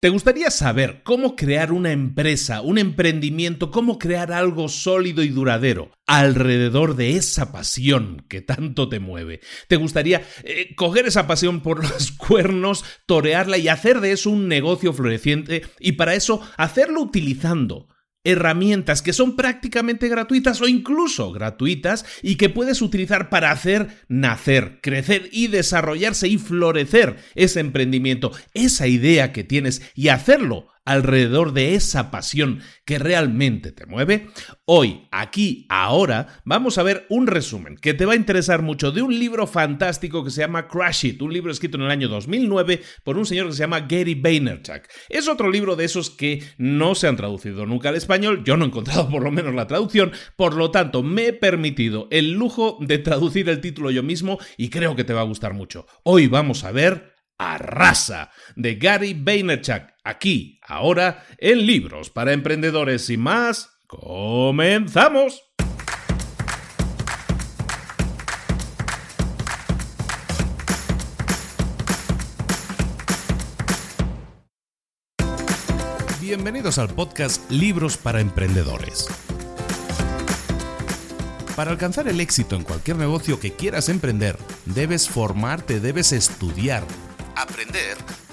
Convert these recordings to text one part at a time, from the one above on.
¿Te gustaría saber cómo crear una empresa, un emprendimiento, cómo crear algo sólido y duradero alrededor de esa pasión que tanto te mueve? ¿Te gustaría eh, coger esa pasión por los cuernos, torearla y hacer de eso un negocio floreciente y para eso hacerlo utilizando herramientas que son prácticamente gratuitas o incluso gratuitas y que puedes utilizar para hacer nacer, crecer y desarrollarse y florecer ese emprendimiento, esa idea que tienes y hacerlo alrededor de esa pasión que realmente te mueve? Hoy, aquí, ahora, vamos a ver un resumen que te va a interesar mucho de un libro fantástico que se llama Crash It, un libro escrito en el año 2009 por un señor que se llama Gary Vaynerchuk. Es otro libro de esos que no se han traducido nunca al español, yo no he encontrado por lo menos la traducción, por lo tanto me he permitido el lujo de traducir el título yo mismo y creo que te va a gustar mucho. Hoy vamos a ver Arrasa de Gary Vaynerchuk, aquí, ahora, en Libros para Emprendedores y más. ¡Comenzamos! Bienvenidos al podcast Libros para Emprendedores. Para alcanzar el éxito en cualquier negocio que quieras emprender, debes formarte, debes estudiar aprender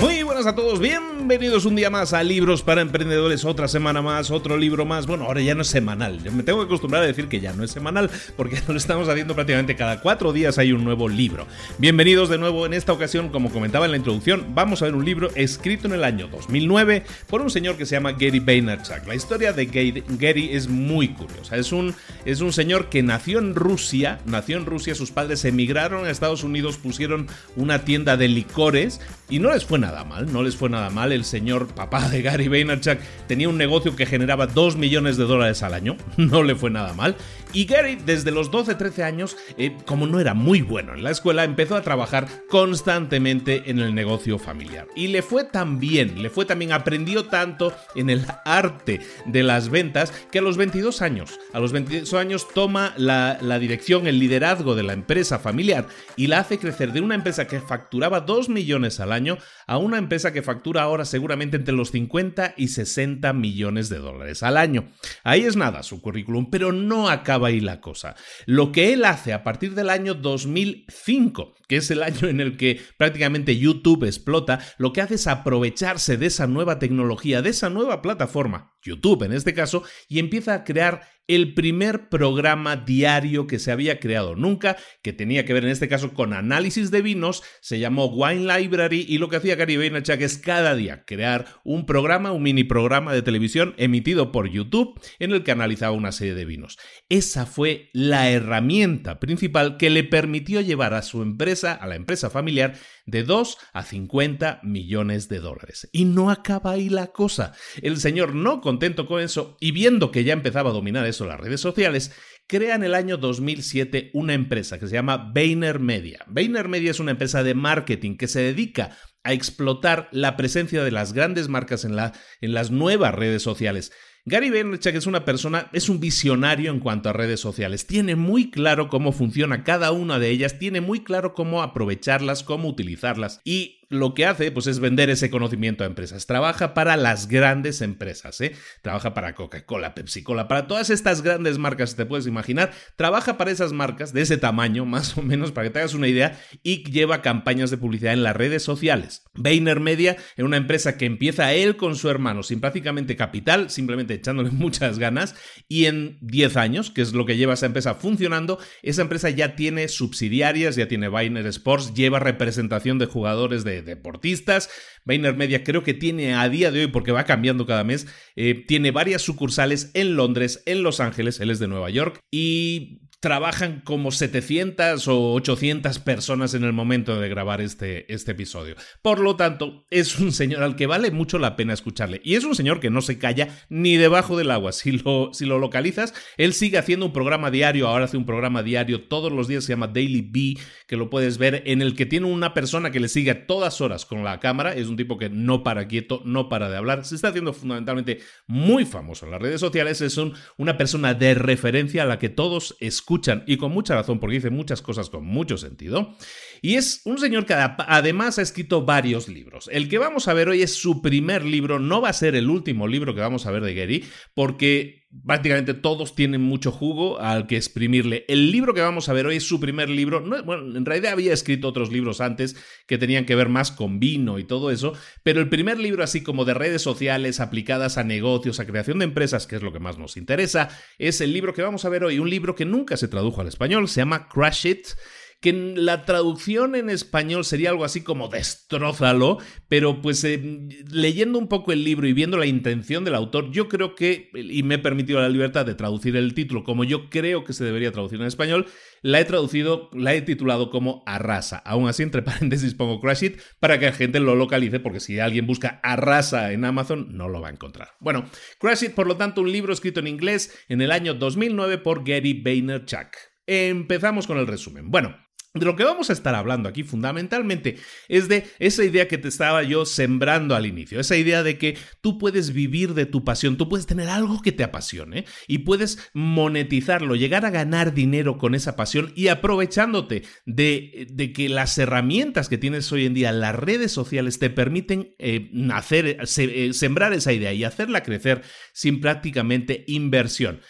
Muy buenas a todos, bienvenidos un día más a Libros para Emprendedores, otra semana más, otro libro más. Bueno, ahora ya no es semanal, me tengo que acostumbrar a decir que ya no es semanal, porque lo estamos haciendo prácticamente cada cuatro días hay un nuevo libro. Bienvenidos de nuevo, en esta ocasión, como comentaba en la introducción, vamos a ver un libro escrito en el año 2009 por un señor que se llama Gary Vaynerchuk. La historia de Gary, es muy curiosa, es un, es un señor que nació en Rusia, nació en Rusia, sus padres emigraron a Estados Unidos, pusieron una tienda de licores y no les fue nada nada mal, no les fue nada mal. El señor papá de Gary Vaynerchuk tenía un negocio que generaba 2 millones de dólares al año, no le fue nada mal. Y Gary, desde los 12-13 años, eh, como no era muy bueno en la escuela, empezó a trabajar constantemente en el negocio familiar. Y le fue tan bien, le fue también, aprendió tanto en el arte de las ventas que a los 22 años, a los 22 años toma la, la dirección, el liderazgo de la empresa familiar y la hace crecer de una empresa que facturaba 2 millones al año a una empresa que factura ahora seguramente entre los 50 y 60 millones de dólares al año. Ahí es nada su currículum, pero no acaba ahí la cosa. Lo que él hace a partir del año 2005 que es el año en el que prácticamente YouTube explota, lo que hace es aprovecharse de esa nueva tecnología, de esa nueva plataforma, YouTube en este caso, y empieza a crear el primer programa diario que se había creado nunca, que tenía que ver en este caso con análisis de vinos, se llamó Wine Library y lo que hacía Gary Vaynerchuk es cada día crear un programa, un mini programa de televisión emitido por YouTube en el que analizaba una serie de vinos. Esa fue la herramienta principal que le permitió llevar a su empresa, a la empresa familiar, de 2 a 50 millones de dólares. Y no acaba ahí la cosa. El señor, no contento con eso y viendo que ya empezaba a dominar eso las redes sociales, crea en el año 2007 una empresa que se llama Vayner Media. Vayner Media es una empresa de marketing que se dedica a explotar la presencia de las grandes marcas en las nuevas redes sociales. Gary Vaynerchuk es una persona, es un visionario en cuanto a redes sociales. Tiene muy claro cómo funciona cada una de ellas, tiene muy claro cómo aprovecharlas, cómo utilizarlas. Y lo que hace pues, es vender ese conocimiento a empresas. Trabaja para las grandes empresas, ¿eh? Trabaja para Coca-Cola, Pepsi-Cola, para todas estas grandes marcas que te puedes imaginar. Trabaja para esas marcas de ese tamaño, más o menos, para que te hagas una idea, y lleva campañas de publicidad en las redes sociales. Vayner Media es una empresa que empieza él con su hermano sin prácticamente capital, simplemente echándole muchas ganas, y en 10 años, que es lo que lleva esa empresa funcionando, esa empresa ya tiene subsidiarias, ya tiene Vayner Sports, lleva representación de jugadores de deportistas. Vayner Media creo que tiene a día de hoy, porque va cambiando cada mes, eh, tiene varias sucursales en Londres, en Los Ángeles, él es de Nueva York, y trabajan como 700 o 800 personas en el momento de grabar este, este episodio. Por lo tanto, es un señor al que vale mucho la pena escucharle. Y es un señor que no se calla ni debajo del agua. Si lo, si lo localizas, él sigue haciendo un programa diario. Ahora hace un programa diario todos los días. Se llama Daily B, que lo puedes ver, en el que tiene una persona que le sigue a todas horas con la cámara. Es un tipo que no para quieto, no para de hablar. Se está haciendo fundamentalmente muy famoso en las redes sociales. Es un, una persona de referencia a la que todos escuchan escuchan y con mucha razón porque dice muchas cosas con mucho sentido. Y es un señor que además ha escrito varios libros. El que vamos a ver hoy es su primer libro, no va a ser el último libro que vamos a ver de Gary, porque prácticamente todos tienen mucho jugo al que exprimirle. El libro que vamos a ver hoy es su primer libro. bueno, en realidad había escrito otros libros antes que tenían que ver más con vino y todo eso, pero el primer libro así como de redes sociales aplicadas a negocios, a creación de empresas, que es lo que más nos interesa, es el libro que vamos a ver hoy, un libro que nunca se tradujo al español, se llama Crash It que la traducción en español sería algo así como destrózalo, pero pues eh, leyendo un poco el libro y viendo la intención del autor, yo creo que, y me he permitido la libertad de traducir el título como yo creo que se debería traducir en español, la he traducido, la he titulado como Arrasa. Aún así, entre paréntesis pongo Crash It para que la gente lo localice, porque si alguien busca Arrasa en Amazon, no lo va a encontrar. Bueno, Crash It, por lo tanto, un libro escrito en inglés en el año 2009 por Gary Vaynerchuk. Empezamos con el resumen. Bueno, de lo que vamos a estar hablando aquí fundamentalmente es de esa idea que te estaba yo sembrando al inicio, esa idea de que tú puedes vivir de tu pasión, tú puedes tener algo que te apasione y puedes monetizarlo, llegar a ganar dinero con esa pasión y aprovechándote de, de que las herramientas que tienes hoy en día, las redes sociales, te permiten eh, hacer, eh, sembrar esa idea y hacerla crecer sin prácticamente inversión.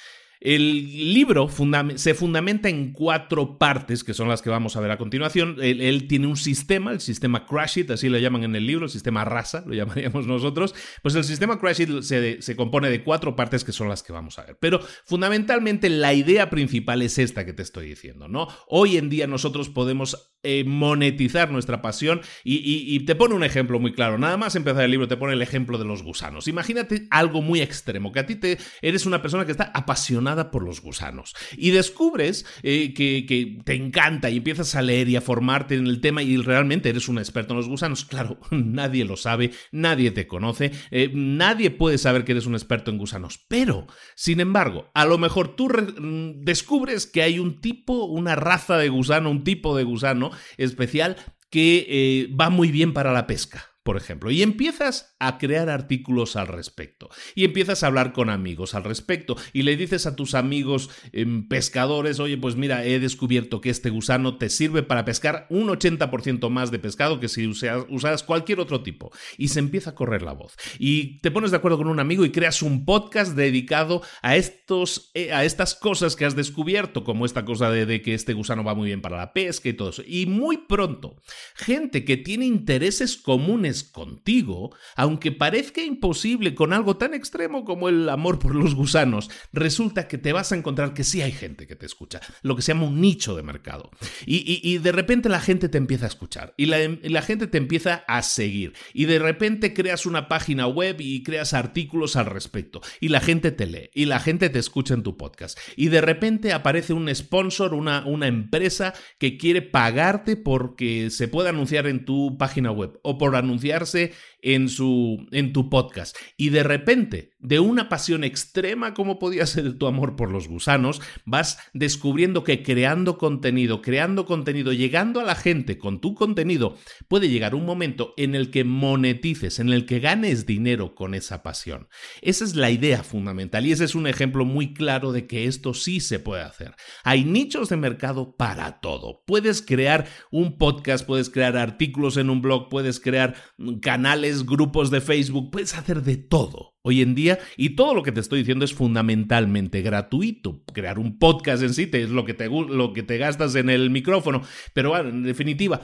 El libro se fundamenta en cuatro partes, que son las que vamos a ver a continuación. Él, tiene un sistema, el sistema Crash It, así lo llaman en el libro, el sistema raza, lo llamaríamos nosotros. Pues el sistema Crash It se, se compone de cuatro partes que son las que vamos a ver. Pero fundamentalmente la idea principal es esta que te estoy diciendo, ¿no? Hoy en día nosotros podemos eh, monetizar nuestra pasión y, te pone un ejemplo muy claro. Nada más empezar el libro te pone el ejemplo de los gusanos. Imagínate algo muy extremo, que a ti te eres una persona que está apasionada por los gusanos y descubres eh, que, te encanta y empiezas a leer y a formarte en el tema y realmente eres un experto en los gusanos. Claro, nadie lo sabe, nadie te conoce, eh, nadie puede saber que eres un experto en gusanos, pero, sin embargo, a lo mejor tú mm, descubres que hay un tipo, una raza de gusano, un tipo de gusano, especial que eh, va muy bien para la pesca por ejemplo, y empiezas a crear artículos al respecto, y empiezas a hablar con amigos al respecto, y le dices a tus amigos em, pescadores, oye, pues mira, he descubierto que este gusano te sirve para pescar un 80% más de pescado que si usaras cualquier otro tipo, y se empieza a correr la voz, y te pones de acuerdo con un amigo y creas un podcast dedicado a, estos, eh, a estas cosas que has descubierto, como esta cosa de, de que este gusano va muy bien para la pesca y todo eso, y muy pronto, gente que tiene intereses comunes contigo, aunque parezca imposible con algo tan extremo como el amor por los gusanos, resulta que te vas a encontrar que sí hay gente que te escucha, lo que se llama un nicho de mercado. Y, de repente la gente te empieza a escuchar y la, gente te empieza a seguir y de repente creas una página web y creas artículos al respecto y la gente te lee y la gente te escucha en tu podcast y de repente aparece un sponsor, una, una empresa que quiere pagarte porque se puede anunciar en tu página web o por anunciar confiarse en, su, en tu podcast. Y de repente, de una pasión extrema como podía ser tu amor por los gusanos, vas descubriendo que creando contenido, creando contenido, llegando a la gente con tu contenido, puede llegar un momento en el que monetices, en el que ganes dinero con esa pasión. Esa es la idea fundamental y ese es un ejemplo muy claro de que esto sí se puede hacer. Hay nichos de mercado para todo. Puedes crear un podcast, puedes crear artículos en un blog, puedes crear canales, grupos de Facebook, puedes hacer de todo hoy en día y todo lo que te estoy diciendo es fundamentalmente gratuito. Crear un podcast en sí es lo que te, lo que te gastas en el micrófono, pero bueno, en definitiva,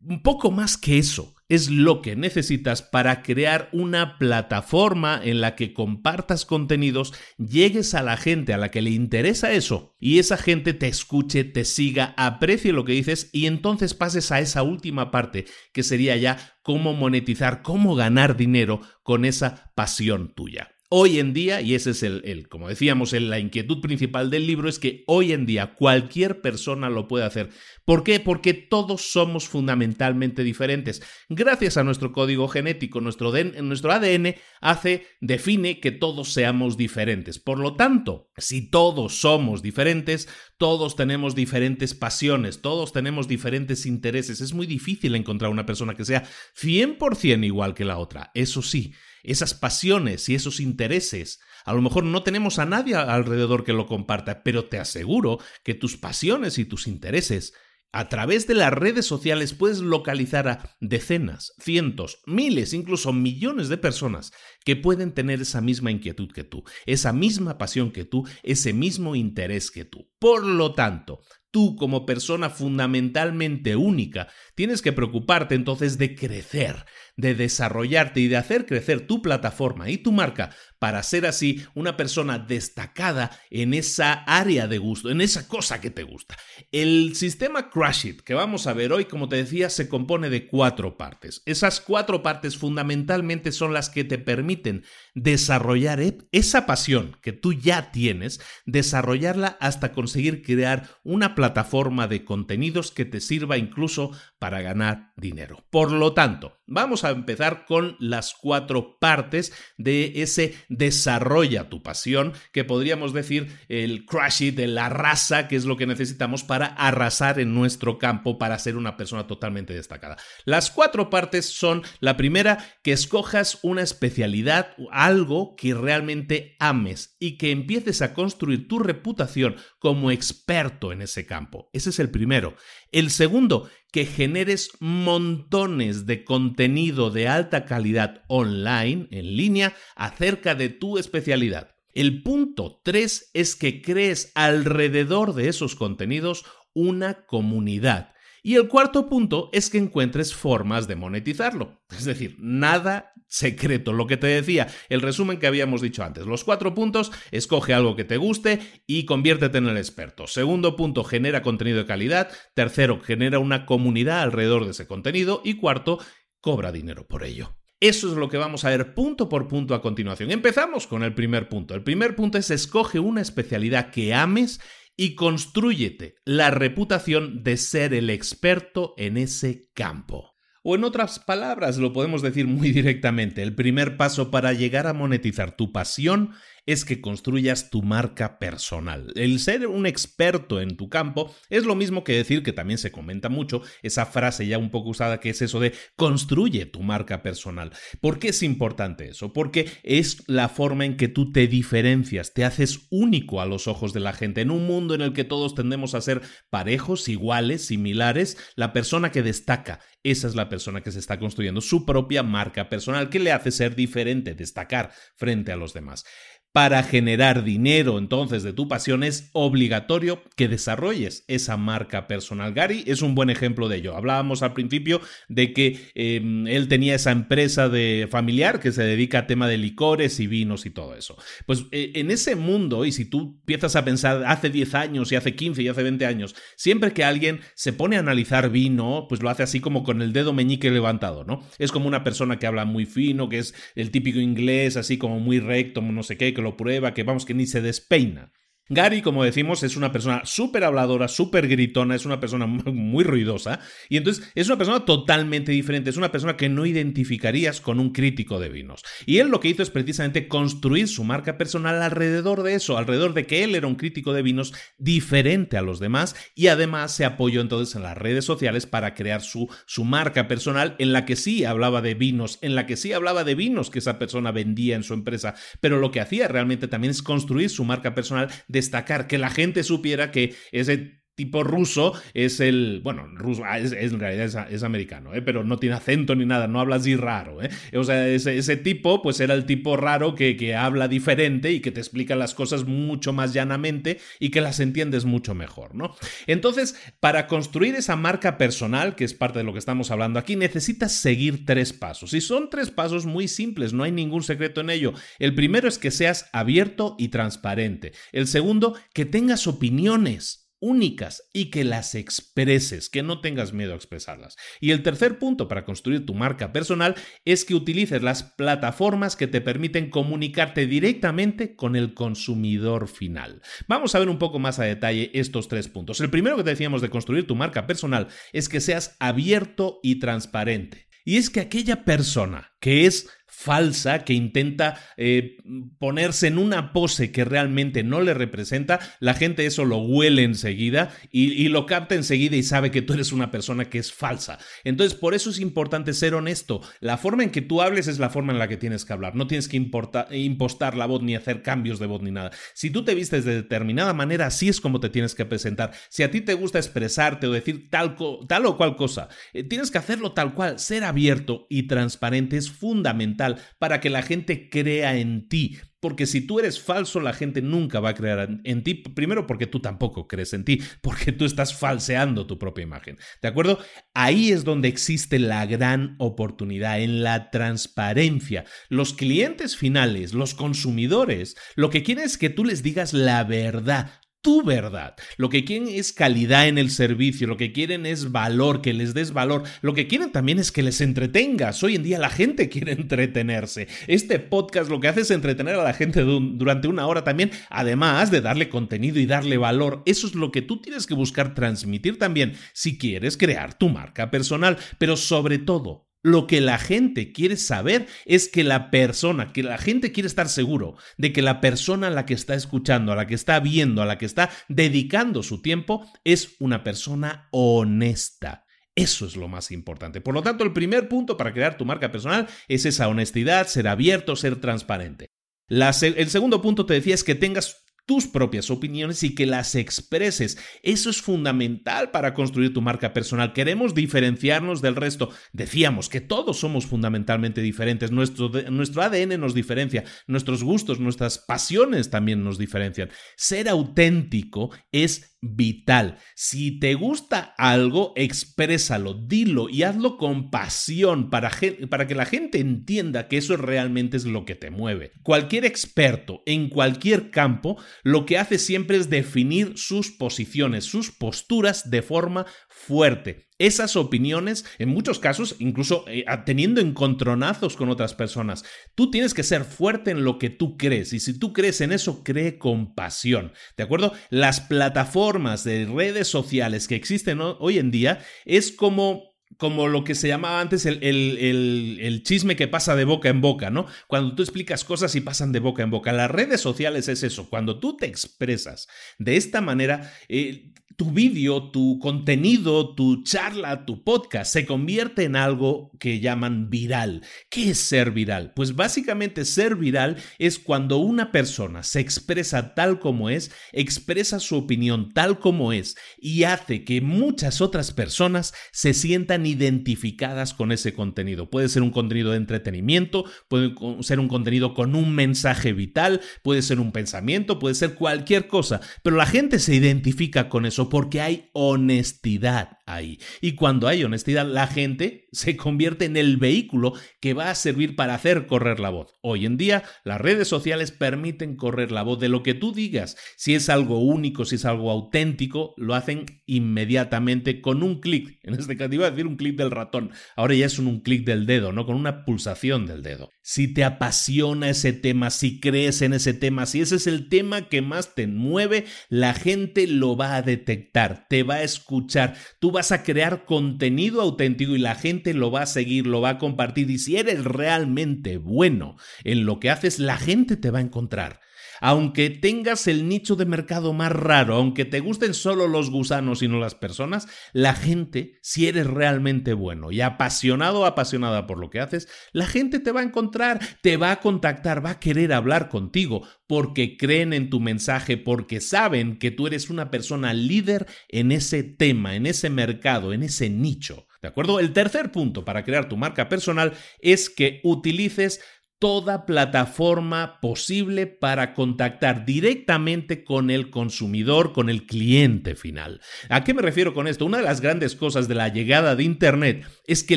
un poco más que eso es lo que necesitas para crear una plataforma en la que compartas contenidos, llegues a la gente a la que le interesa eso y esa gente te escuche, te siga, aprecie lo que dices y entonces pases a esa última parte que sería ya cómo monetizar, cómo ganar dinero con esa pasión tuya. Hoy en día, y ese es el, como decíamos, la inquietud principal del libro, es que hoy en día cualquier persona lo puede hacer. ¿Por qué? Porque todos somos fundamentalmente diferentes. Gracias a nuestro código genético, nuestro, nuestro ADN hace, define que todos seamos diferentes. Por lo tanto, si todos somos diferentes, todos tenemos diferentes pasiones, todos tenemos diferentes intereses. Es muy difícil encontrar una persona que sea 100% igual que la otra. Eso sí esas pasiones y esos intereses. A lo mejor no tenemos a nadie alrededor que lo comparta, pero te aseguro que tus pasiones y tus intereses a través de las redes sociales puedes localizar a decenas, cientos, miles, incluso millones de personas que pueden tener esa misma inquietud que tú, esa misma pasión que tú, ese mismo interés que tú. Por lo tanto, tú como persona fundamentalmente única, tienes que preocuparte entonces de crecer, de desarrollarte y de hacer crecer tu plataforma y tu marca para ser así una persona destacada en esa área de gusto, en esa cosa que te gusta. El sistema Crash It que vamos a ver hoy, como te decía, se compone de cuatro partes. Esas cuatro partes fundamentalmente son las que te permiten desarrollar e-, esa pasión que tú ya tienes, desarrollarla hasta conseguir crear una plataforma de contenidos que te sirva incluso para ganar dinero. Por lo tanto, vamos a empezar con las cuatro partes de ese desarrolla tu pasión, que podríamos decir el crash it, la raza, que es lo que necesitamos para arrasar en nuestro campo, para ser una persona totalmente destacada. Las cuatro partes son, la primera, que escojas una especialidad, algo que realmente ames y que empieces a construir tu reputación como experto en ese campo. Ese es el primero. El segundo, que generes montones de contenido de alta calidad online, en línea, acerca de tu especialidad. El punto 3 es que crees alrededor de esos contenidos una comunidad Y el cuarto punto es que encuentres formas de monetizarlo. Es decir, nada secreto. Lo que te decía, el resumen que habíamos dicho antes. Los cuatro puntos, escoge algo que te guste y conviértete en el experto. Segundo punto, genera contenido de calidad. Tercero, genera una comunidad alrededor de ese contenido. Y cuarto, cobra dinero por ello. Eso es lo que vamos a ver punto por punto a continuación. Empezamos con el primer punto. El primer punto es escoge una especialidad que ames y construyete la reputación de ser el experto en ese campo. O en otras palabras, lo podemos decir muy directamente, el primer paso para llegar a monetizar tu pasión es que construyas tu marca personal. El ser un experto en tu campo es lo mismo que decir que también se comenta mucho esa frase ya un poco usada que es eso de construye tu marca personal. ¿Por qué es importante eso? Porque es la forma en que tú te diferencias, te haces único a los ojos de la gente. En un mundo en el que todos tendemos a ser parejos, iguales, similares, la persona que destaca, esa es la persona que se está construyendo su propia marca personal que le hace ser diferente, destacar frente a los demás. Para generar dinero entonces de tu pasión es obligatorio que desarrolles esa marca personal. Gary es un buen ejemplo de ello. Hablábamos al principio de que em, él tenía esa empresa de familiar que se dedica a tema de licores y vinos y todo eso. Pues eh, en ese mundo, y si tú empiezas a pensar hace 10 años y hace 15 y hace 20 años, siempre que alguien se pone a analizar vino, pues lo hace así como con el dedo meñique levantado, ¿no? Es como una persona que habla muy fino, que es el típico inglés, así como muy recto, no sé qué, lo prueba, que vamos, que ni se despeina. Gary, como decimos, es una persona súper habladora, súper gritona, es una persona muy ruidosa y entonces es una persona totalmente diferente, es una persona que no identificarías con un crítico de vinos. Y él lo que hizo es precisamente construir su marca personal alrededor de eso, alrededor de que él era un crítico de vinos diferente a los demás y además se apoyó entonces en las redes sociales para crear su, su marca personal en la que sí hablaba de vinos, en la que sí hablaba de vinos que esa persona vendía en su empresa, pero lo que hacía realmente también es construir su marca personal destacar, que la gente supiera que ese tipo ruso es el, bueno, ruso, ah, es, en realidad es, americano, ¿eh? pero no tiene acento ni nada, no habla así raro. ¿eh? O sea, ese, tipo, pues era el tipo raro que, que habla diferente y que te explica las cosas mucho más llanamente y que las entiendes mucho mejor, ¿no? Entonces, para construir esa marca personal, que es parte de lo que estamos hablando aquí, necesitas seguir tres pasos. Y son tres pasos muy simples, no hay ningún secreto en ello. El primero es que seas abierto y transparente. El segundo, que tengas opiniones únicas y que las expreses, que no tengas miedo a expresarlas. Y el tercer punto para construir tu marca personal es que utilices las plataformas que te permiten comunicarte directamente con el consumidor final. Vamos a ver un poco más a detalle estos tres puntos. El primero que te decíamos de construir tu marca personal es que seas abierto y transparente. Y es que aquella persona que es falsa, que intenta eh, ponerse en una pose que realmente no le representa, la gente eso lo huele enseguida y, lo capta enseguida y sabe que tú eres una persona que es falsa. Entonces, por eso es importante ser honesto. La forma en que tú hables es la forma en la que tienes que hablar. No tienes que impostar la voz ni hacer cambios de voz ni nada. Si tú te vistes de determinada manera, así es como te tienes que presentar. Si a ti te gusta expresarte o decir tal, tal o cual cosa, eh, tienes que hacerlo tal cual. Ser abierto y transparente es fundamental para que la gente crea en ti. Porque si tú eres falso, la gente nunca va a creer en ti. Primero porque tú tampoco crees en ti, porque tú estás falseando tu propia imagen. ¿De acuerdo? Ahí es donde existe la gran oportunidad, en la transparencia. Los clientes finales, los consumidores, lo que quieren es que tú les digas la verdad tu verdad. Lo que quieren es calidad en el servicio, lo que quieren es valor, que les des valor. Lo que quieren también es que les entretengas. Hoy en día la gente quiere entretenerse. Este podcast lo que hace es entretener a la gente durante una hora también, además de darle contenido y darle valor. Eso es lo que tú tienes que buscar transmitir también si quieres crear tu marca personal, pero sobre todo lo que la gente quiere saber es que la persona, que la gente quiere estar seguro de que la persona a la que está escuchando, a la que está viendo, a la que está dedicando su tiempo, es una persona honesta. Eso es lo más importante. Por lo tanto, el primer punto para crear tu marca personal es esa honestidad, ser abierto, ser transparente. el segundo punto te decía es que tengas tus propias opiniones y que las expreses. Eso es fundamental para construir tu marca personal. Queremos diferenciarnos del resto. Decíamos que todos somos fundamentalmente diferentes. Nuestro, nuestro ADN nos diferencia. Nuestros gustos, nuestras pasiones también nos diferencian. Ser auténtico es vital. Si te gusta algo, exprésalo, dilo y hazlo con pasión para, para, que la gente entienda que eso realmente es lo que te mueve. Cualquier experto en cualquier campo lo que hace siempre es definir sus posiciones, sus posturas de forma fuerte esas opiniones, en muchos casos, incluso eh, teniendo encontronazos con otras personas. Tú tienes que ser fuerte en lo que tú crees y si tú crees en eso, cree con pasión. ¿De acuerdo? Las plataformas de redes sociales que existen hoy en día es como como lo que se llamaba antes el, el, chisme que pasa de boca en boca, ¿no? Cuando tú explicas cosas y pasan de boca en boca. Las redes sociales es eso. Cuando tú te expresas de esta manera, eh, tu vídeo, tu contenido, tu charla, tu podcast se convierte en algo que llaman viral. ¿Qué es ser viral? Pues básicamente ser viral es cuando una persona se expresa tal como es, expresa su opinión tal como es y hace que muchas otras personas se sientan identificadas con ese contenido. Puede ser un contenido de entretenimiento, puede ser un contenido con un mensaje vital, puede ser un pensamiento, puede ser cualquier cosa, pero la gente se identifica con eso porque hay honestidad ahí. Y cuando hay honestidad, la gente se convierte en el vehículo que va a servir para hacer correr la voz. Hoy en día, las redes sociales permiten correr la voz de lo que tú digas. Si es algo único, si es algo auténtico, lo hacen inmediatamente con un clic. En este caso iba a decir un clic del ratón. Ahora ya es un, clic del dedo, ¿no? Con una pulsación del dedo. Si te apasiona ese tema, si crees en ese tema, si ese es el tema que más te mueve, la gente lo va a detectar, te va a escuchar. Tú vas a crear contenido auténtico y la gente lo va a seguir, lo va a compartir y si eres realmente bueno en lo que haces, la gente te va a encontrar aunque tengas el nicho de mercado más raro, aunque te gusten solo los gusanos y no las personas, la gente, si eres realmente bueno y apasionado o apasionada por lo que haces, la gente te va a encontrar, te va a contactar, va a querer hablar contigo porque creen en tu mensaje, porque saben que tú eres una persona líder en ese tema, en ese mercado, en ese nicho. ¿De acuerdo? El tercer punto para crear tu marca personal es que utilices toda plataforma posible para contactar directamente con el consumidor, con el cliente final. ¿A qué me refiero con esto? Una de las grandes cosas de la llegada de Internet es que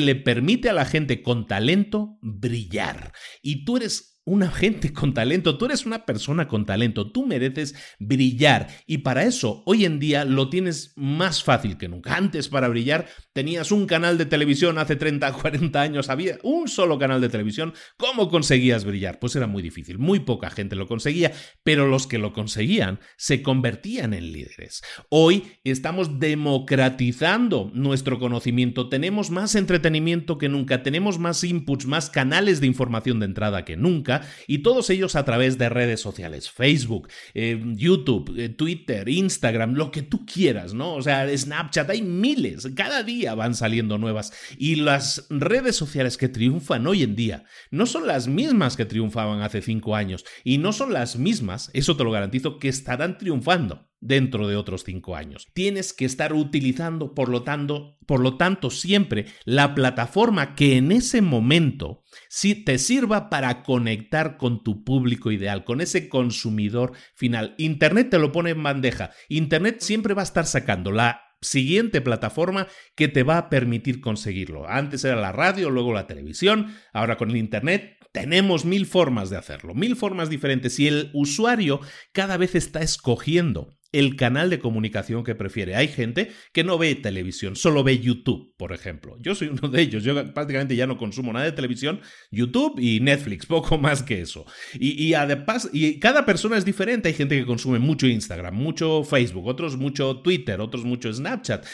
le permite a la gente con talento brillar. Y tú eres una gente con talento, tú eres una persona con talento, tú mereces brillar. Y para eso hoy en día lo tienes más fácil que nunca. Antes para brillar tenías un canal de televisión hace 30, 40 años, había un solo canal de televisión. ¿Cómo conseguías brillar? Pues era muy difícil, muy poca gente lo conseguía, pero los que lo conseguían se convertían en líderes. Hoy estamos democratizando nuestro conocimiento, tenemos más entretenimiento que nunca, tenemos más inputs, más canales de información de entrada que nunca y todos ellos a través de redes sociales, Facebook, eh, YouTube, eh, Twitter, Instagram, lo que tú quieras, ¿no? O sea, Snapchat, hay miles, cada día van saliendo nuevas y las redes sociales que triunfan hoy en día no son las mismas que triunfaban hace cinco años y no son las mismas, eso te lo garantizo, que estarán triunfando dentro de otros cinco años. Tienes que estar utilizando, por lo tanto, por lo tanto, siempre la plataforma que en ese momento sí te sirva para conectar con tu público ideal, con ese consumidor final. Internet te lo pone en bandeja. Internet siempre va a estar sacando la siguiente plataforma que te va a permitir conseguirlo. Antes era la radio, luego la televisión, ahora con el Internet tenemos mil formas de hacerlo, mil formas diferentes y el usuario cada vez está escogiendo el canal de comunicación que prefiere. Hay gente que no ve televisión, solo ve YouTube, por ejemplo. Yo soy uno de ellos. Yo prácticamente ya no consumo nada de televisión, YouTube y Netflix, poco más que eso. Y, además, y cada persona es diferente. Hay gente que consume mucho Instagram, mucho Facebook, otros mucho Twitter, otros mucho Snapchat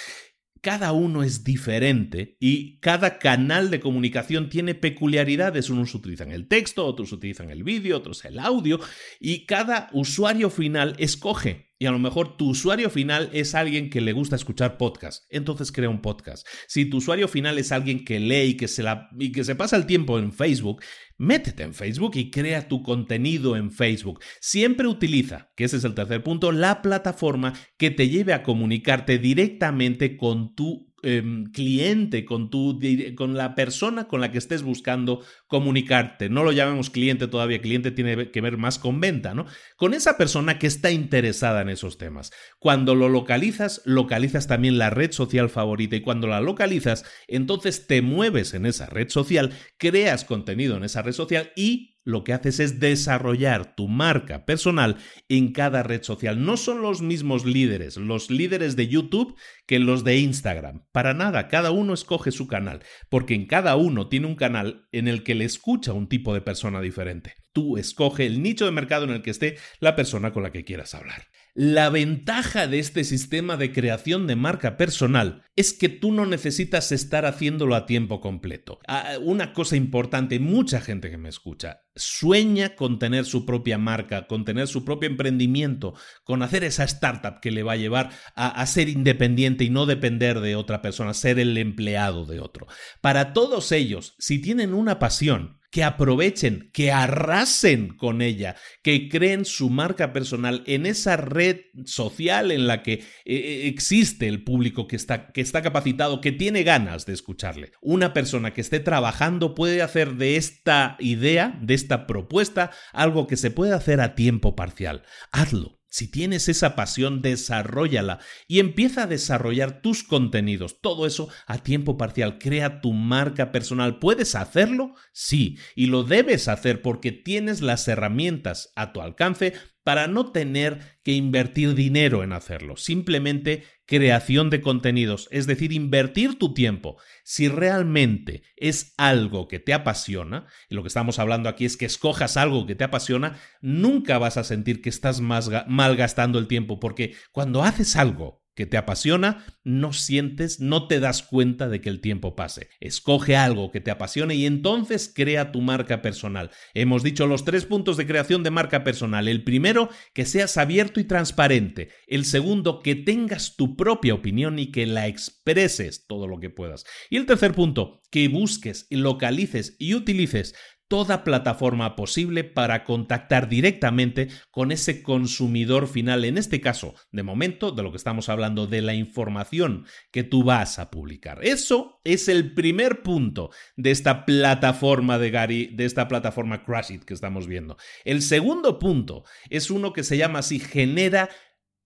cada uno es diferente y cada canal de comunicación tiene peculiaridades. Unos utilizan el texto, otros utilizan el vídeo, otros el audio y cada usuario final escoge y a lo mejor tu usuario final es alguien que le gusta escuchar podcast, entonces crea un podcast. Si tu usuario final es alguien que lee y que se, la, y que se pasa el tiempo en Facebook, métete en Facebook y crea tu contenido en Facebook. Siempre utiliza, que ese es el tercer punto, la plataforma que te lleve a comunicarte directamente con tu em, cliente, con, tu, con la persona con la que estés buscando comunicarte. No lo llamemos cliente todavía, cliente tiene que ver más con venta, ¿no? Con esa persona que está interesada en esos temas. Cuando lo localizas, localizas también la red social favorita y cuando la localizas, entonces te mueves en esa red social, creas contenido en esa red social y lo que haces es desarrollar tu marca personal en cada red social. No son los mismos líderes, los líderes de YouTube que los de Instagram. Para nada, cada uno escoge su canal, porque en cada uno tiene un canal en el que le escucha un tipo de persona diferente. Tú escoge el nicho de mercado en el que esté la persona con la que quieras hablar. La ventaja de este sistema de creación de marca personal es que tú no necesitas estar haciéndolo a tiempo completo. Ah, una cosa importante, mucha gente que me escucha sueña con tener su propia marca, con tener su propio emprendimiento, con hacer esa startup que le va a llevar a, a ser independiente y no depender de otra persona, ser el empleado de otro. Para todos ellos, si tienen una pasión, que aprovechen, que arrasen con ella, que creen su marca personal en esa red social en la que eh, eh, existe el público que está, que está capacitado, que tiene ganas de escucharle. Una persona que esté trabajando puede hacer de esta idea, de esta propuesta, algo que se puede hacer a tiempo parcial. Hazlo. Si tienes esa pasión, desarrollala y empieza a desarrollar tus contenidos. Todo eso a tiempo parcial. Crea tu marca personal. ¿Puedes hacerlo? Sí, y lo debes hacer porque tienes las herramientas a tu alcance para no tener que invertir dinero en hacerlo. Simplemente creación de contenidos, es decir, invertir tu tiempo. Si realmente es algo que te apasiona, y lo que estamos hablando aquí es que escojas algo que te apasiona, nunca vas a sentir que estás malgastando el tiempo, porque cuando haces algo que te apasiona, no sientes, no te das cuenta de que el tiempo pase. Escoge algo que te apasione y entonces crea tu marca personal. Hemos dicho los tres puntos de creación de marca personal. El primero, que seas abierto y transparente. El segundo, que tengas tu propia opinión y que la expreses todo lo que puedas. Y el tercer punto, que busques, localices y utilices toda plataforma posible para contactar directamente con ese consumidor final, en este caso, de momento, de lo que estamos hablando, de la información que tú vas a publicar. Eso es el primer punto de esta plataforma de Gary, de esta plataforma Crash It que estamos viendo. El segundo punto es uno que se llama así, genera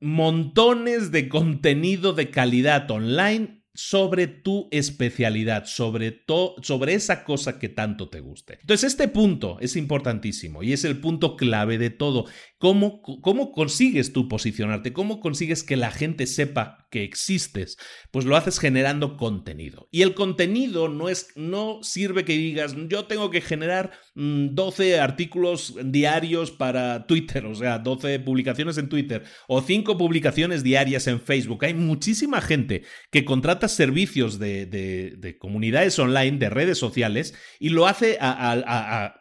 montones de contenido de calidad online sobre tu especialidad, sobre, sobre esa cosa que tanto te guste. Entonces, este punto es importantísimo y es el punto clave de todo. ¿Cómo, cómo consigues tú posicionarte? ¿Cómo consigues que la gente sepa que existes? Pues lo haces generando contenido. Y el contenido no, es, no sirve que digas, yo tengo que generar 12 mm, artículos diarios para Twitter, o sea, 12 publicaciones en Twitter o 5 publicaciones diarias en Facebook. Hay muchísima gente que contrata servicios de, comunidades online, de redes sociales, y lo hace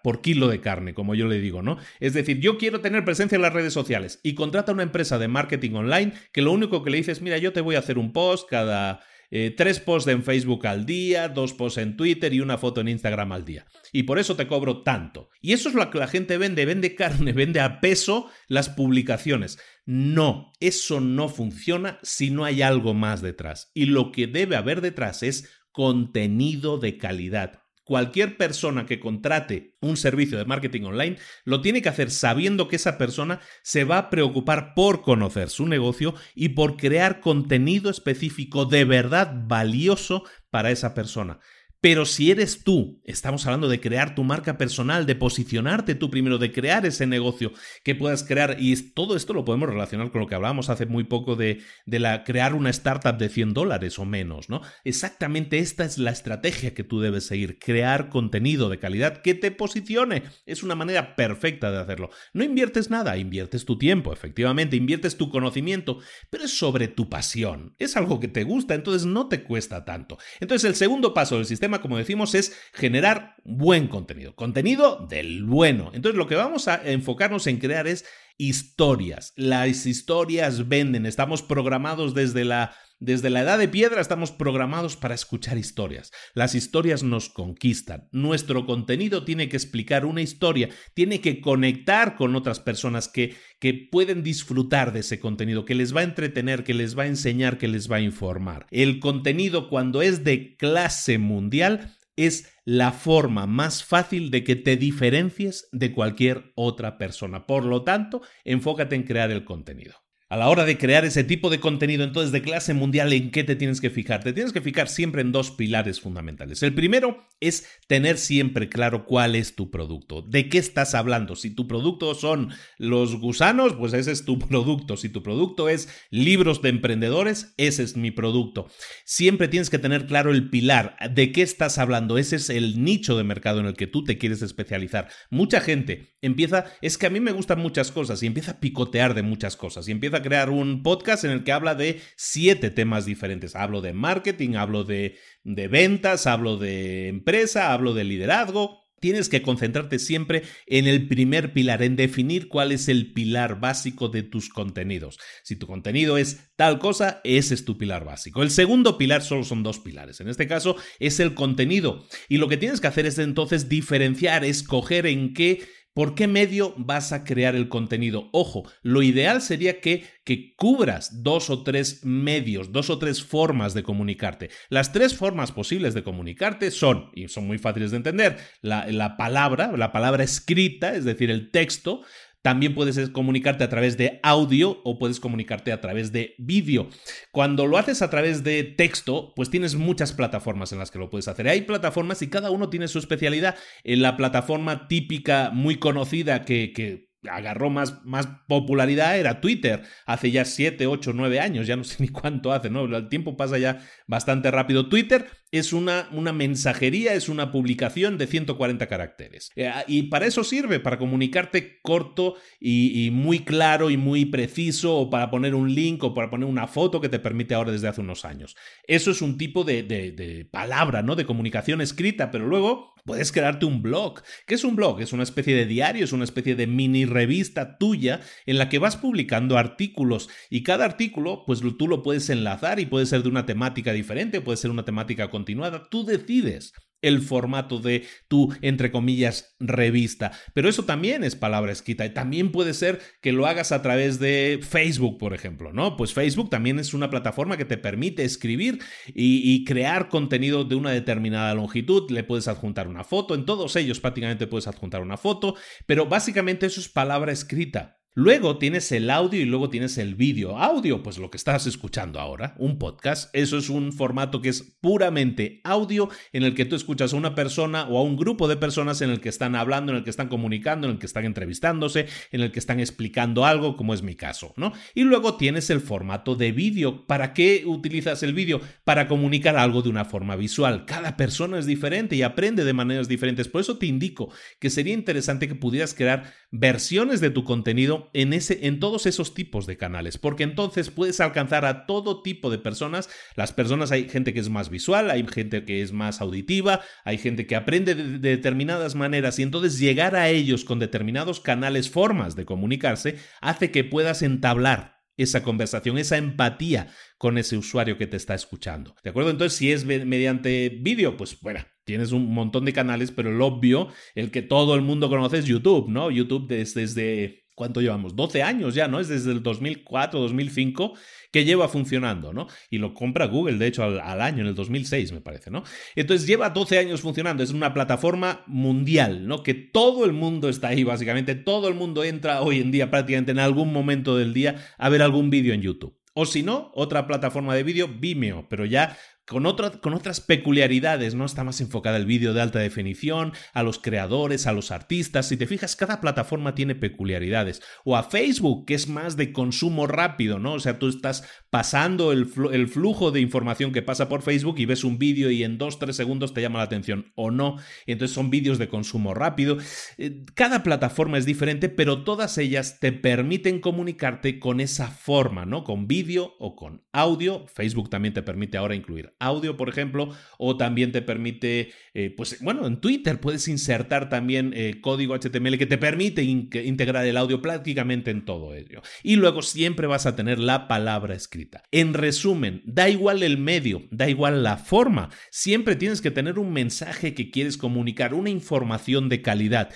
por kilo de carne, como yo le digo, ¿no? Es decir, yo quiero tener presencia en las redes sociales y contrata una empresa de marketing online que lo único que le dice es, mira, yo te voy a hacer un post cada eh, tres posts en Facebook al día, dos posts en Twitter y una foto en Instagram al día. Y por eso te cobro tanto. Y eso es lo que la gente vende, vende carne, vende a peso las publicaciones. No, eso no funciona si no hay algo más detrás. Y lo que debe haber detrás es contenido de calidad cualquier persona que contrate un servicio de marketing online lo tiene que hacer sabiendo que esa persona se va a preocupar por conocer su negocio y por crear contenido específico de verdad valioso para esa persona. Pero si eres tú, estamos hablando de crear tu marca personal, de posicionarte tú primero, de crear ese negocio que puedas crear, y todo esto lo podemos relacionar con lo que hablábamos hace muy poco de, de la, crear una startup de 100 dólares o menos, ¿no? Exactamente esta es la estrategia que tú debes seguir, crear contenido de calidad que te posicione. Es una manera perfecta de hacerlo. No inviertes nada, inviertes tu tiempo, efectivamente, inviertes tu conocimiento, pero es sobre tu pasión, es algo que te gusta, entonces no te cuesta tanto. Entonces el segundo paso del sistema como decimos, es generar buen contenido, contenido del bueno. Entonces lo que vamos a enfocarnos en crear es historias. Las historias venden, estamos programados desde la Desde la edad de piedra estamos programados para escuchar historias. Las historias nos conquistan. Nuestro contenido tiene que explicar una historia, tiene que conectar con otras personas que, que pueden disfrutar de ese contenido, que les va a entretener, que les va a enseñar, que les va a informar. El contenido cuando es de clase mundial es la forma más fácil de que te diferencies de cualquier otra persona. Por lo tanto, enfócate en crear el contenido. A la hora de crear ese tipo de contenido entonces de clase mundial, ¿en qué te tienes que fijar? Te tienes que fijar siempre en dos pilares fundamentales. El primero es tener siempre claro cuál es tu producto, de qué estás hablando. Si tu producto son los gusanos, pues ese es tu producto. Si tu producto es libros de emprendedores, ese es mi producto. Siempre tienes que tener claro el pilar, de qué estás hablando. Ese es el nicho de mercado en el que tú te quieres especializar. Mucha gente empieza, es que a mí me gustan muchas cosas y empieza a picotear de muchas cosas y empieza a crear un podcast en el que habla de siete temas diferentes. Hablo de marketing, hablo de, de ventas, hablo de empresa, hablo de liderazgo, tienes que concentrarte siempre en el primer pilar, en definir cuál es el pilar básico de tus contenidos. Si tu contenido es tal cosa, ese es tu pilar básico. El segundo pilar solo son dos pilares. En este caso es el contenido. Y lo que tienes que hacer es entonces diferenciar, escoger en qué ¿Por qué medio vas a crear el contenido? Ojo, lo ideal sería que, que, cubras dos o tres medios, dos o tres formas de comunicarte. Las tres formas posibles de comunicarte son, y son muy fáciles de entender, la, la palabra, la palabra escrita, es decir, el texto, también puedes comunicarte a través de audio o puedes comunicarte a través de vídeo. Cuando lo haces a través de texto, pues tienes muchas plataformas en las que lo puedes hacer. Hay plataformas y cada uno tiene su especialidad. En la plataforma típica, muy conocida, que, que agarró más, más, popularidad era Twitter hace ya 7, 8, 9 años, ya no sé ni cuánto hace, ¿no? El tiempo pasa ya bastante rápido. Twitter es una, una mensajería, es una publicación de 140 caracteres. Eh, y para eso sirve, para comunicarte corto y, muy claro y muy preciso, o para poner un link o para poner una foto que te permite ahora desde hace unos años. Eso es un tipo de, de, de palabra, ¿no? De comunicación escrita, pero luego puedes crearte un blog. ¿Qué es un blog? Es una especie de diario, es una especie de mini revista tuya en la que vas publicando artículos y cada artículo pues tú lo puedes enlazar y puede ser de una temática diferente, puede ser una temática continuada, tú decides el formato de tu, entre comillas, revista. Pero eso también es palabra escrita también puede ser que lo hagas a través de Facebook, por ejemplo, ¿no? Pues Facebook también es una plataforma que te permite escribir y, y crear contenido de una determinada longitud. Le puedes adjuntar una foto, en todos ellos prácticamente puedes adjuntar una foto, pero básicamente eso es palabra escrita. Luego tienes el audio y luego tienes el vídeo. Audio, pues lo que estás escuchando ahora, un podcast. Eso es un formato que es puramente audio en el que tú escuchas a una persona o a un grupo de personas en el que están hablando, en el que están comunicando, en el que están entrevistándose, en el que están explicando algo, como es mi caso, ¿no? Y luego tienes el formato de vídeo. ¿Para qué utilizas el vídeo? Para comunicar algo de una forma visual. Cada persona es diferente y aprende de maneras diferentes. Por eso te indico que sería interesante que pudieras crear versiones de tu contenido en, ese, en todos esos tipos de canales, porque entonces puedes alcanzar a todo tipo de personas. Las personas, hay gente que es más visual, hay gente que es más auditiva, hay gente que aprende de, determinadas maneras y entonces llegar a ellos con determinados canales, formas de comunicarse, hace que puedas entablar esa conversación, esa empatía con ese usuario que te está escuchando. ¿De acuerdo? Entonces, si es mediante vídeo, pues bueno, tienes un montón de canales, pero el obvio, el que todo el mundo conoce es YouTube, ¿no? YouTube desde, desde ¿cuánto llevamos? 12 años ya, ¿no? Es desde el 2004, 2005 que lleva funcionando, ¿no? Y lo compra Google, de hecho, al, año, en el 2006, me parece, ¿no? Entonces lleva 12 años funcionando, es una plataforma mundial, ¿no? Que todo el mundo está ahí, básicamente, todo el mundo entra hoy en día prácticamente en algún momento del día a ver algún vídeo en YouTube. O si no, otra plataforma de vídeo, Vimeo, pero ya con, con, otras peculiaridades, ¿no? Está más enfocada el vídeo de alta definición, a los creadores, a los artistas. Si te fijas, cada plataforma tiene peculiaridades. O a Facebook, que es más de consumo rápido, ¿no? O sea, tú estás pasando el, flujo de información que pasa por Facebook y ves un vídeo y en dos, tres segundos te llama la atención o no. Entonces son vídeos de consumo rápido. Eh, cada plataforma es diferente, pero todas ellas te permiten comunicarte con esa forma, ¿no? Con vídeo o con audio. Facebook también te permite ahora incluir audio, por ejemplo, o también te permite, eh, pues bueno, en Twitter puedes insertar también eh, código HTML que te permite integrar el audio prácticamente en todo ello. Y luego siempre vas a tener la palabra escrita. En resumen, da igual el medio, da igual la forma, siempre tienes que tener un mensaje que quieres comunicar, una información de calidad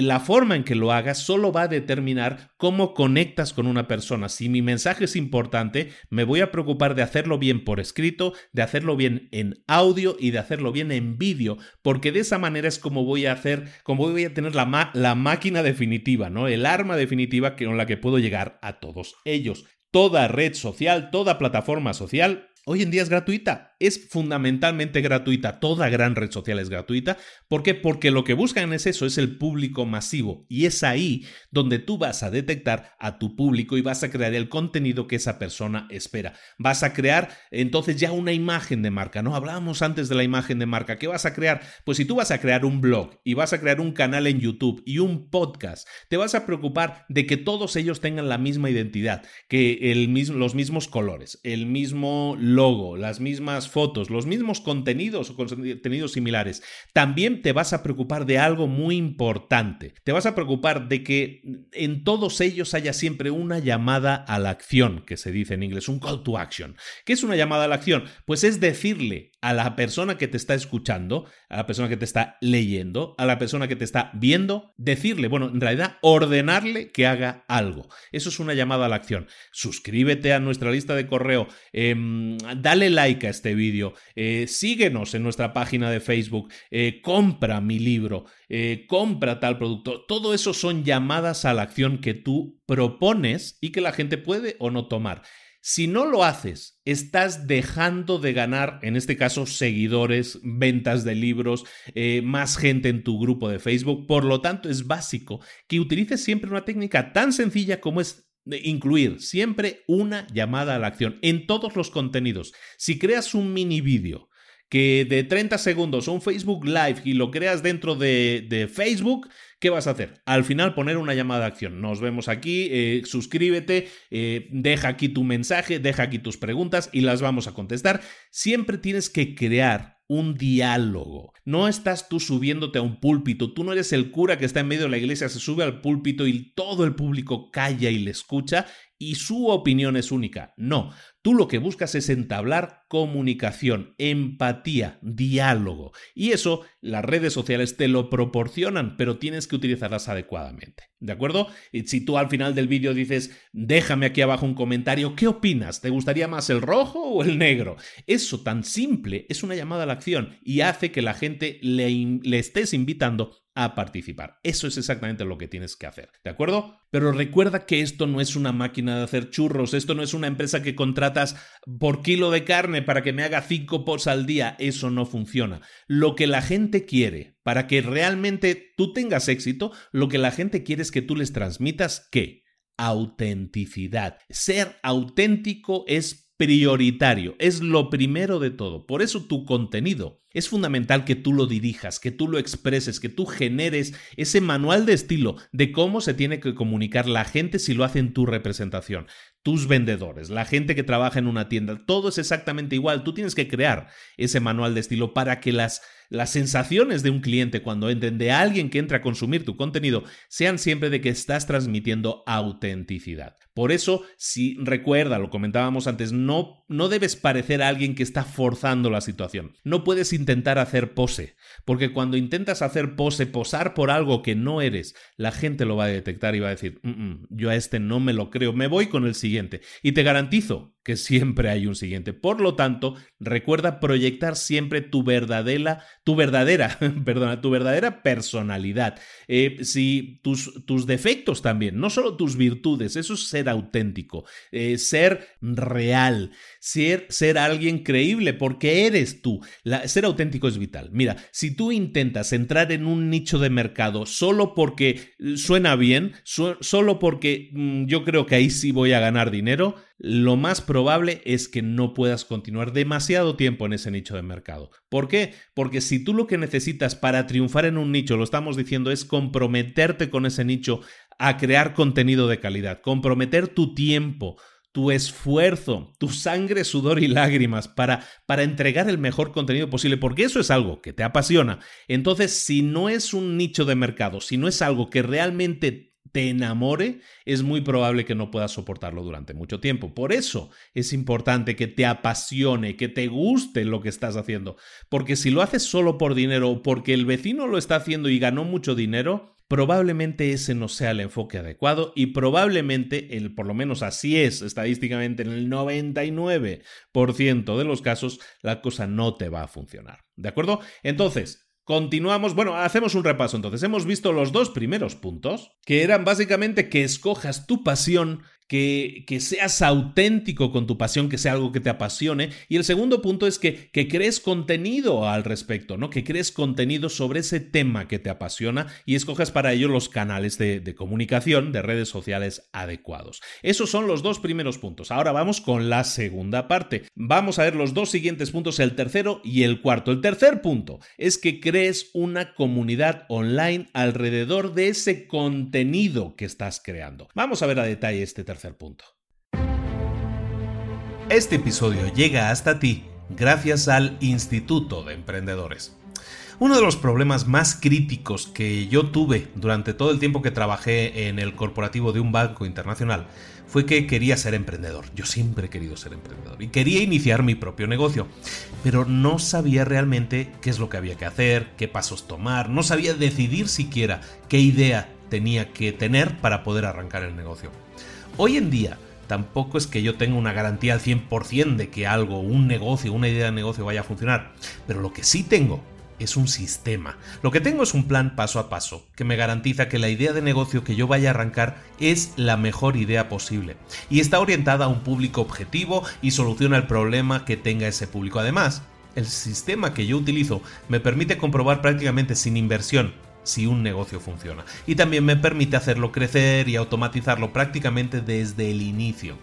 la forma en que lo hagas solo va a determinar cómo conectas con una persona. Si mi mensaje es importante, me voy a preocupar de hacerlo bien por escrito, de hacerlo bien en audio y de hacerlo bien en vídeo, porque de esa manera es como voy a hacer, como voy a tener la, la máquina definitiva, ¿no? El arma definitiva con la que puedo llegar a todos ellos. Toda red social, toda plataforma social Hoy en día es gratuita, es fundamentalmente gratuita, toda gran red social es gratuita. ¿Por qué? Porque lo que buscan es eso, es el público masivo y es ahí donde tú vas a detectar a tu público y vas a crear el contenido que esa persona espera. Vas a crear entonces ya una imagen de marca, ¿no? Hablábamos antes de la imagen de marca. ¿Qué vas a crear? Pues si tú vas a crear un blog y vas a crear un canal en YouTube y un podcast, te vas a preocupar de que todos ellos tengan la misma identidad, que el mismo, los mismos colores, el mismo logo, las mismas fotos, los mismos contenidos o contenidos similares. También te vas a preocupar de algo muy importante. Te vas a preocupar de que en todos ellos haya siempre una llamada a la acción, que se dice en inglés, un call to action. ¿Qué es una llamada a la acción? Pues es decirle a la persona que te está escuchando, a la persona que te está leyendo, a la persona que te está viendo, decirle, bueno, en realidad ordenarle que haga algo. Eso es una llamada a la acción. Suscríbete a nuestra lista de correo, em, dale like a este vídeo, eh, síguenos en nuestra página de Facebook, eh, compra mi libro, eh, compra tal producto. Todo eso son llamadas a la acción que tú propones y que la gente puede o no tomar. Si no lo haces, estás dejando de ganar, en este caso, seguidores, ventas de libros, eh, más gente en tu grupo de Facebook. Por lo tanto, es básico que utilices siempre una técnica tan sencilla como es incluir siempre una llamada a la acción en todos los contenidos. Si creas un mini vídeo que de 30 segundos un Facebook Live y lo creas dentro de, de Facebook, ¿Qué vas a hacer? Al final poner una llamada de acción. Nos vemos aquí, eh, suscríbete, eh, deja aquí tu mensaje, deja aquí tus preguntas y las vamos a contestar. Siempre tienes que crear un diálogo. No estás tú subiéndote a un púlpito, tú no eres el cura que está en medio de la iglesia, se sube al púlpito y todo el público calla y le escucha y su opinión es única. No, tú lo que buscas es entablar comunicación, empatía, diálogo. Y eso las redes sociales te lo proporcionan, pero tienes que utilizarlas adecuadamente. ¿De acuerdo? Y si tú al final del vídeo dices, déjame aquí abajo un comentario, ¿qué opinas? ¿Te gustaría más el rojo o el negro? Eso tan simple es una llamada a la acción y hace que la gente le, le estés invitando a participar. Eso es exactamente lo que tienes que hacer, ¿de acuerdo? Pero recuerda que esto no es una máquina de hacer churros, esto no es una empresa que contratas por kilo de carne para que me haga cinco posts al día, eso no funciona. Lo que la gente quiere, para que realmente tú tengas éxito, lo que la gente quiere es que tú les transmitas qué? Autenticidad. Ser auténtico es prioritario, es lo primero de todo. Por eso tu contenido es fundamental que tú lo dirijas, que tú lo expreses, que tú generes ese manual de estilo de cómo se tiene que comunicar la gente si lo hace en tu representación. Tus vendedores, la gente que trabaja en una tienda, todo es exactamente igual. Tú tienes que crear ese manual de estilo para que las, las sensaciones de un cliente cuando entren, de alguien que entra a consumir tu contenido, sean siempre de que estás transmitiendo autenticidad. Por eso, si recuerda, lo comentábamos antes, no, no debes parecer a alguien que está forzando la situación. No puedes intentar hacer pose, porque cuando intentas hacer pose, posar por algo que no eres, la gente lo va a detectar y va a decir, mm, mm, yo a este no me lo creo, me voy con el siguiente. Y te garantizo que siempre hay un siguiente. Por lo tanto, recuerda proyectar siempre tu verdadera, tu verdadera, perdona, tu verdadera personalidad. Eh, si tus, tus defectos también, no solo tus virtudes, eso es ser auténtico, eh, ser real, ser, ser alguien creíble, porque eres tú. ser auténtico es vital. Mira, si tú intentas entrar en un nicho de mercado solo porque suena bien, solo porque mm, yo creo que ahí sí voy a ganar dinero, lo más probable es que no puedas continuar demasiado tiempo en ese nicho de mercado. ¿Por qué? Porque si tú lo que necesitas para triunfar en un nicho, lo estamos diciendo, es comprometerte con ese nicho a crear contenido de calidad, comprometer tu tiempo, tu esfuerzo, tu sangre, sudor y lágrimas para, para entregar el mejor contenido posible, porque eso es algo que te apasiona. Entonces, si no es un nicho de mercado, si no es algo que realmente te enamore, es muy probable que no puedas soportarlo durante mucho tiempo. Por eso es importante que te apasione, que te guste lo que estás haciendo, porque si lo haces solo por dinero o porque el vecino lo está haciendo y ganó mucho dinero, probablemente ese no sea el enfoque adecuado y probablemente, el, por lo menos así es estadísticamente en el 99% de los casos, la cosa no te va a funcionar. ¿De acuerdo? Entonces, Continuamos, bueno, hacemos un repaso entonces. Hemos visto los dos primeros puntos, que eran básicamente que escojas tu pasión que, seas auténtico con tu pasión, que sea algo que te apasione. Y el segundo punto es que, que crees contenido al respecto, ¿no? Que crees contenido sobre ese tema que te apasiona y escojas para ello los canales de, de comunicación, de redes sociales adecuados. Esos son los dos primeros puntos. Ahora vamos con la segunda parte. Vamos a ver los dos siguientes puntos, el tercero y el cuarto. El tercer punto es que crees una comunidad online alrededor de ese contenido que estás creando. Vamos a ver a detalle este tercer punto. Este episodio llega hasta ti gracias al Instituto de Emprendedores. Uno de los problemas más críticos que yo tuve durante todo el tiempo que trabajé en el corporativo de un banco internacional fue que quería ser emprendedor. Yo siempre he querido ser emprendedor y quería iniciar mi propio negocio, pero no sabía realmente qué es lo que había que hacer, qué pasos tomar, no sabía decidir siquiera qué idea tenía que tener para poder arrancar el negocio. Hoy en día, tampoco es que yo tenga una garantía al 100% de que algo, un negocio, una idea de negocio vaya a funcionar, pero lo que sí tengo es un sistema. Lo que tengo es un plan paso a paso, que me garantiza que la idea de negocio que yo vaya a arrancar es la mejor idea posible, y está orientada a un público objetivo y soluciona el problema que tenga ese público. Además, el sistema que yo utilizo me permite comprobar prácticamente sin inversión si un negocio funciona. Y también me permite hacerlo crecer y automatizarlo prácticamente desde el inicio.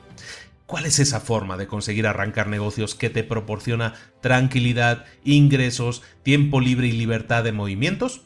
¿Cuál es esa forma de conseguir arrancar negocios que te proporciona tranquilidad, ingresos, tiempo libre y libertad de movimientos?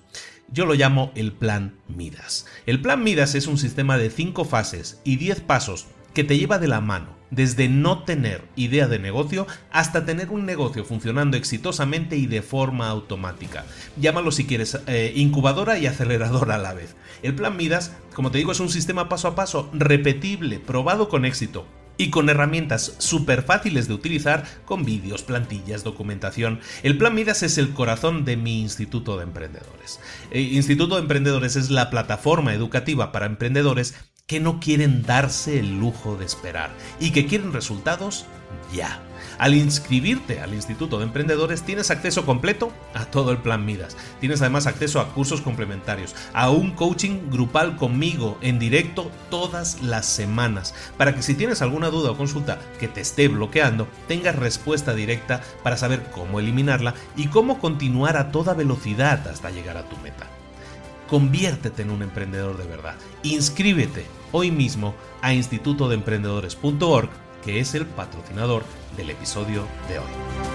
Yo lo llamo el plan Midas. El plan Midas es un sistema de 5 fases y 10 pasos que te lleva de la mano desde no tener idea de negocio hasta tener un negocio funcionando exitosamente y de forma automática. Llámalo si quieres eh, incubadora y aceleradora a la vez. El plan Midas, como te digo, es un sistema paso a paso, repetible, probado con éxito, y con herramientas súper fáciles de utilizar con vídeos, plantillas, documentación. El Plan Midas es el corazón de mi Instituto de Emprendedores. El eh, Instituto de Emprendedores es la plataforma educativa para emprendedores que no quieren darse el lujo de esperar y que quieren resultados ya. Al inscribirte al Instituto de Emprendedores tienes acceso completo a todo el plan Midas. Tienes además acceso a cursos complementarios, a un coaching grupal conmigo en directo todas las semanas, para que si tienes alguna duda o consulta que te esté bloqueando, tengas respuesta directa para saber cómo eliminarla y cómo continuar a toda velocidad hasta llegar a tu meta. Conviértete en un emprendedor de verdad. Inscríbete hoy mismo a institutodeemprendedores.org, que es el patrocinador del episodio de hoy.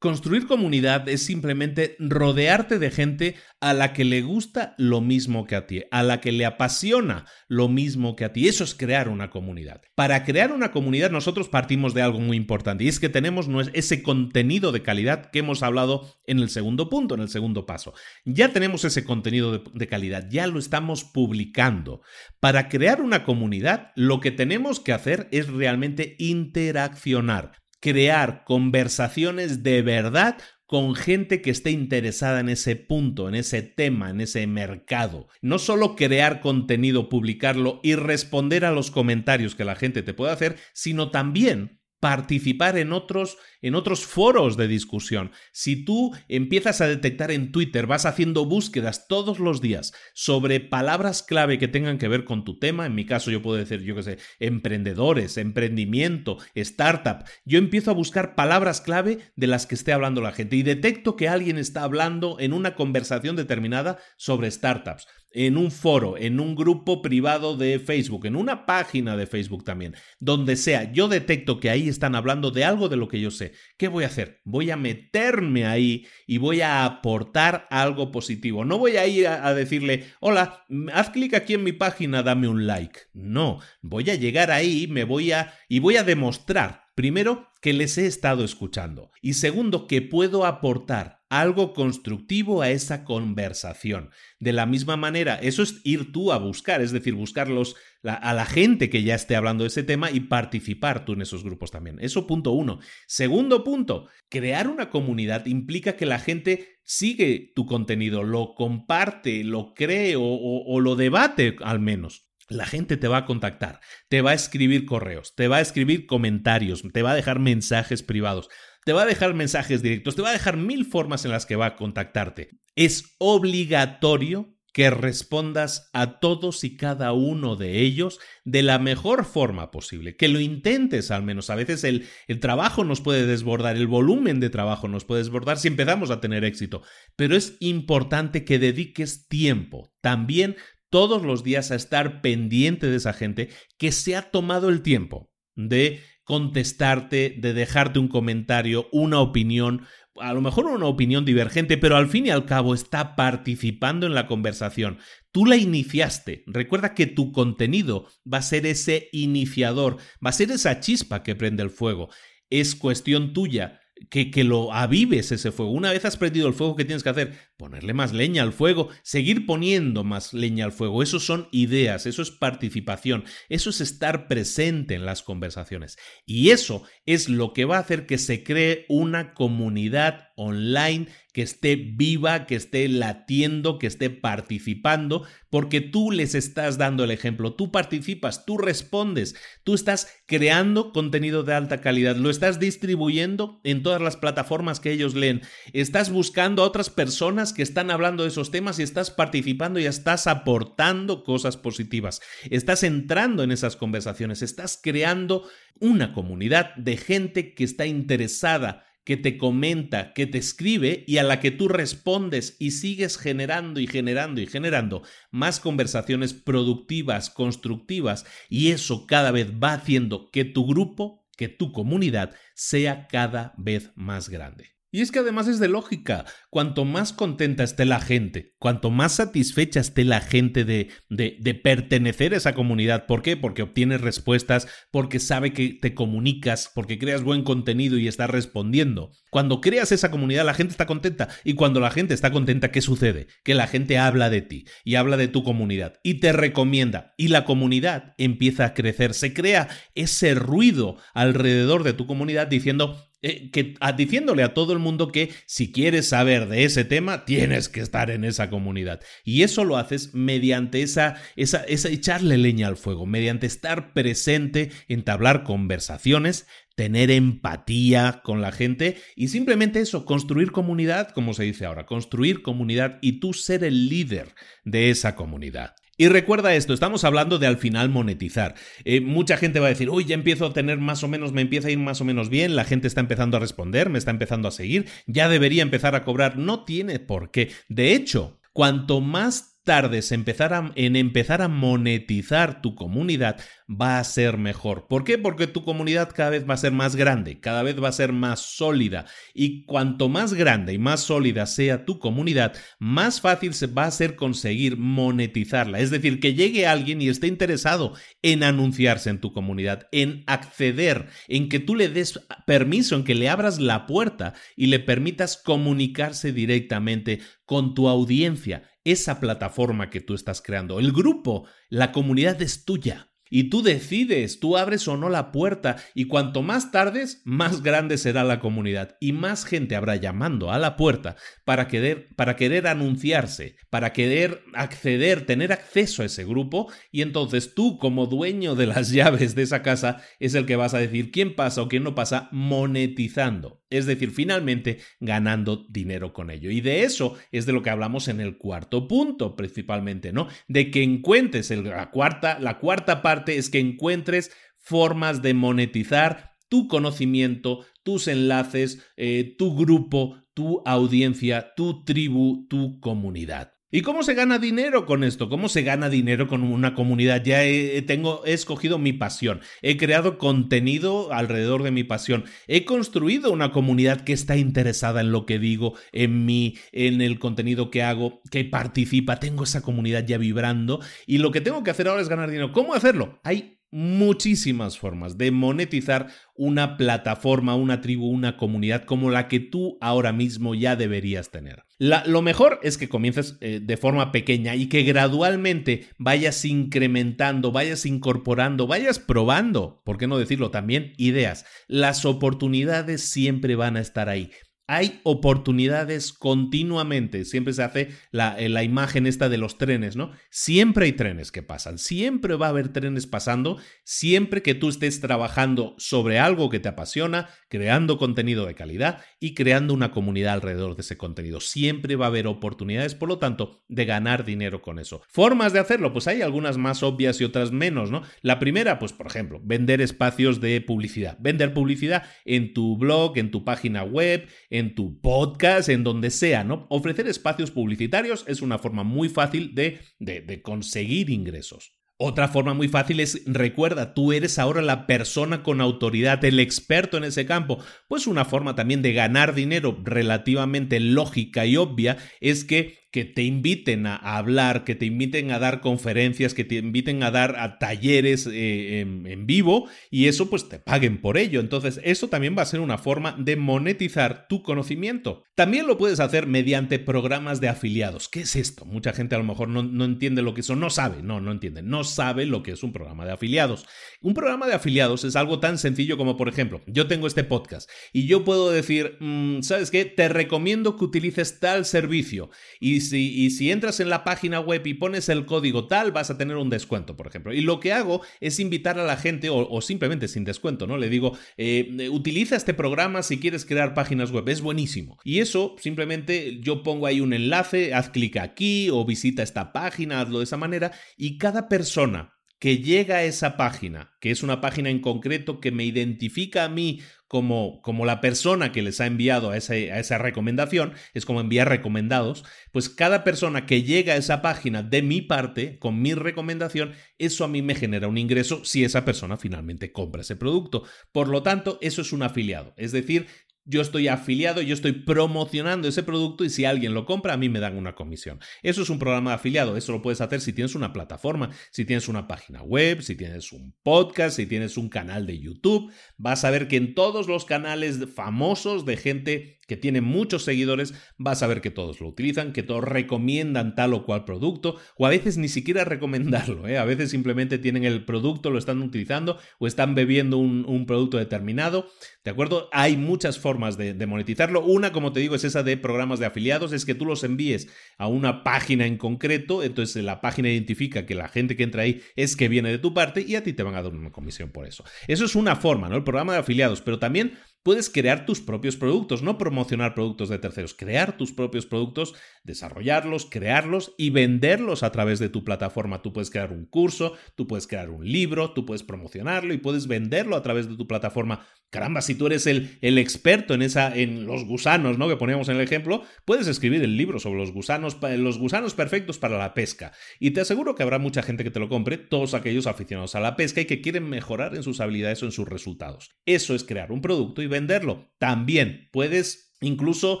Construir comunidad es simplemente rodearte de gente a la que le gusta lo mismo que a ti, a la que le apasiona lo mismo que a ti. Eso es crear una comunidad. Para crear una comunidad nosotros partimos de algo muy importante y es que tenemos ese contenido de calidad que hemos hablado en el segundo punto, en el segundo paso. Ya tenemos ese contenido de, de calidad, ya lo estamos publicando. Para crear una comunidad lo que tenemos que hacer es realmente interaccionar crear conversaciones de verdad con gente que esté interesada en ese punto, en ese tema, en ese mercado. No solo crear contenido, publicarlo y responder a los comentarios que la gente te puede hacer, sino también participar en otros, en otros foros de discusión. Si tú empiezas a detectar en Twitter, vas haciendo búsquedas todos los días sobre palabras clave que tengan que ver con tu tema, en mi caso yo puedo decir, yo qué sé, emprendedores, emprendimiento, startup, yo empiezo a buscar palabras clave de las que esté hablando la gente y detecto que alguien está hablando en una conversación determinada sobre startups en un foro, en un grupo privado de Facebook, en una página de Facebook también, donde sea, yo detecto que ahí están hablando de algo de lo que yo sé. ¿Qué voy a hacer? Voy a meterme ahí y voy a aportar algo positivo. No voy a ir a, decirle, hola, haz clic aquí en mi página, dame un like. No, voy a llegar ahí, me voy a y voy a demostrar Primero, que les he estado escuchando. Y segundo, que puedo aportar algo constructivo a esa conversación. De la misma manera, eso es ir tú a buscar, es decir, buscarlos a la gente que ya esté hablando de ese tema y participar tú en esos grupos también. Eso punto uno. Segundo punto, crear una comunidad implica que la gente sigue tu contenido, lo comparte, lo cree o lo debate al menos la gente te va a contactar, te va a escribir correos, te va a escribir comentarios, te va a dejar mensajes privados, te va a dejar mensajes directos, te va a dejar mil formas en las que va a contactarte. Es obligatorio que respondas a todos y cada uno de ellos de la mejor forma posible, que lo intentes al menos. A veces el, el, trabajo nos puede desbordar, el volumen de trabajo nos puede desbordar si empezamos a tener éxito, pero es importante que dediques tiempo también todos los días a estar pendiente de esa gente que se ha tomado el tiempo de contestarte, de dejarte un comentario, una opinión, a lo mejor una opinión divergente, pero al fin y al cabo está participando en la conversación. Tú la iniciaste. Recuerda que tu contenido va a ser ese iniciador, va a ser esa chispa que prende el fuego. Es cuestión tuya que, que, lo avives ese fuego. Una vez has prendido el fuego, ¿qué tienes que hacer? Ponerle más leña al fuego, seguir poniendo más leña al fuego. Eso son ideas, eso es participación, eso es estar presente en las conversaciones. Y eso es lo que va a hacer que se cree una comunidad online que esté viva, que esté latiendo, que esté participando, porque tú les estás dando el ejemplo, tú participas, tú respondes, tú estás creando contenido de alta calidad, lo estás distribuyendo en todas las plataformas que ellos leen, estás buscando a otras personas que están hablando de esos temas y estás participando y estás aportando cosas positivas, estás entrando en esas conversaciones, estás creando una comunidad de gente que está interesada que te comenta, que te escribe y a la que tú respondes y sigues generando y generando y generando más conversaciones productivas, constructivas y eso cada vez va haciendo que tu grupo, que tu comunidad sea cada vez más grande. Y es que además es de lógica, cuanto más contenta esté la gente, cuanto más satisfecha esté la gente de, de, pertenecer a esa comunidad, ¿por qué? Porque obtienes respuestas, porque sabe que te comunicas, porque creas buen contenido y estás respondiendo. Cuando creas esa comunidad la gente está contenta y cuando la gente está contenta, ¿qué sucede? Que la gente habla de ti y habla de tu comunidad y te recomienda y la comunidad empieza a crecer, se crea ese ruido alrededor de tu comunidad diciendo eh, que, diciéndole a todo el mundo que si quieres saber de ese tema, tienes que estar en esa comunidad. Y eso lo haces mediante esa, esa, esa echarle leña al fuego, mediante estar presente, entablar conversaciones, tener empatía con la gente y simplemente eso, construir comunidad, como se dice ahora, construir comunidad y tú ser el líder de esa comunidad. Y recuerda esto, estamos hablando de al final monetizar. Eh, mucha gente va a decir, uy, ya empiezo a tener más o menos, me empieza a ir más o menos bien, la gente está empezando a responder, me está empezando a seguir, ya debería empezar a cobrar. No tiene por qué. De hecho, cuanto más tardes empezar en empezar a monetizar tu comunidad, va a ser mejor. ¿Por qué? Porque tu comunidad cada vez va a ser más grande, cada vez va a ser más sólida. Y cuanto más grande y más sólida sea tu comunidad, más fácil se va a ser conseguir monetizarla. Es decir, que llegue alguien y esté interesado en anunciarse en tu comunidad, en acceder, en que tú le des permiso, en que le abras la puerta y le permitas comunicarse directamente con tu audiencia esa plataforma que tú estás creando. El grupo, la comunidad es tuya. Y tú decides, tú abres o no la puerta y cuanto más tardes, más grande será la comunidad y más gente habrá llamando a la puerta para querer, anunciarse, para querer acceder, tener acceso a ese grupo y entonces tú como dueño de las llaves de esa casa es el que vas a decir quién pasa o quién no pasa monetizando es decir, finalmente ganando dinero con ello. Y de eso es de lo que hablamos en el cuarto punto, principalmente, ¿no? De que encuentres la cuarta, la cuarta parte es que encuentres formas de monetizar tu conocimiento, tus enlaces, eh, tu grupo, tu audiencia, tu tribu, tu comunidad. ¿Y cómo se gana dinero con esto? ¿Cómo se gana dinero con una comunidad? Ya he, tengo, escogido mi pasión, he creado contenido alrededor de mi pasión, he construido una comunidad que está interesada en lo que digo, en mí, en el contenido que hago, que participa, tengo esa comunidad ya vibrando y lo que tengo que hacer ahora es ganar dinero. ¿Cómo hacerlo? Hay muchísimas formas de monetizar una plataforma, una tribu, una comunidad como la que tú ahora mismo ya deberías tener. lo mejor es que comiences eh, de forma pequeña y que gradualmente vayas incrementando, vayas incorporando, vayas probando, ¿por qué no decirlo también? Ideas. Las oportunidades siempre van a estar ahí hay oportunidades continuamente. Siempre se hace la, eh, la, imagen esta de los trenes, ¿no? Siempre hay trenes que pasan, siempre va a haber trenes pasando, siempre que tú estés trabajando sobre algo que te apasiona, creando contenido de calidad y creando una comunidad alrededor de ese contenido. Siempre va a haber oportunidades, por lo tanto, de ganar dinero con eso. Formas de hacerlo, pues hay algunas más obvias y otras menos, ¿no? La primera, pues por ejemplo, vender espacios de publicidad. Vender publicidad en tu blog, en tu página web, en tu podcast, en donde sea, ¿no? Ofrecer espacios publicitarios es una forma muy fácil de, de, de conseguir ingresos. Otra forma muy fácil es, recuerda, tú eres ahora la persona con autoridad, el experto en ese campo. Pues una forma también de ganar dinero relativamente lógica y obvia es que que te inviten a, hablar, que te inviten a dar conferencias, que te inviten a dar a talleres eh, en, vivo y eso pues te paguen por ello. Entonces eso también va a ser una forma de monetizar tu conocimiento. También lo puedes hacer mediante programas de afiliados. ¿Qué es esto? Mucha gente a lo mejor no, no entiende lo que eso, no sabe, no, no entiende, no sabe lo que es un programa de afiliados. Un programa de afiliados es algo tan sencillo como, por ejemplo, yo tengo este podcast y yo puedo decir, mm, ¿sabes qué? Te recomiendo que utilices tal servicio y y si entras en la página web y pones el código tal, vas a tener un descuento, por ejemplo. Y lo que hago es invitar a la gente, o, simplemente sin descuento, ¿no? Le digo, eh, utiliza este programa si quieres crear páginas web, es buenísimo. Y eso simplemente yo pongo ahí un enlace, haz clic aquí o visita esta página, hazlo de esa manera, y cada persona que llega a esa página, que es una página en concreto que me identifica a mí como, como la persona que les ha enviado a, a esa recomendación, es como enviar recomendados, pues cada persona que llega a esa página de mi parte, con mi recomendación, eso a mí me genera un ingreso si esa persona finalmente compra ese producto. Por lo tanto, eso es un afiliado. Es decir, yo estoy afiliado, yo estoy promocionando ese producto y si alguien lo compra, a mí me dan una comisión. Eso es un programa de afiliado, eso lo puedes hacer si tienes una plataforma, si tienes una página web, si tienes un podcast, si tienes un canal de YouTube. Vas a ver que en todos los canales famosos de gente que tiene muchos seguidores, vas a ver que todos lo utilizan, que todos recomiendan tal o cual producto, o a veces ni siquiera recomendarlo, ¿eh? a veces simplemente tienen el producto, lo están utilizando o están bebiendo un, producto determinado, ¿de acuerdo? Hay muchas formas de, de, monetizarlo. Una, como te digo, es esa de programas de afiliados, es que tú los envíes a una página en concreto, entonces la página identifica que la gente que entra ahí es que viene de tu parte y a ti te van a dar una comisión por eso. Eso es una forma, ¿no? El programa de afiliados, pero también puedes crear tus propios productos, no promocionar productos de terceros, crear tus propios productos, desarrollarlos, crearlos y venderlos a través de tu plataforma. Tú puedes crear un curso, tú puedes crear un libro, tú puedes promocionarlo y puedes venderlo a través de tu plataforma. Caramba, si tú eres el, el experto en, esa, en los gusanos, ¿no? Que poníamos en el ejemplo, puedes escribir el libro sobre los gusanos, los gusanos perfectos para la pesca. Y te aseguro que habrá mucha gente que te lo compre, todos aquellos aficionados a la pesca y que quieren mejorar en sus habilidades o en sus resultados. Eso es crear un producto y venderlo. También puedes incluso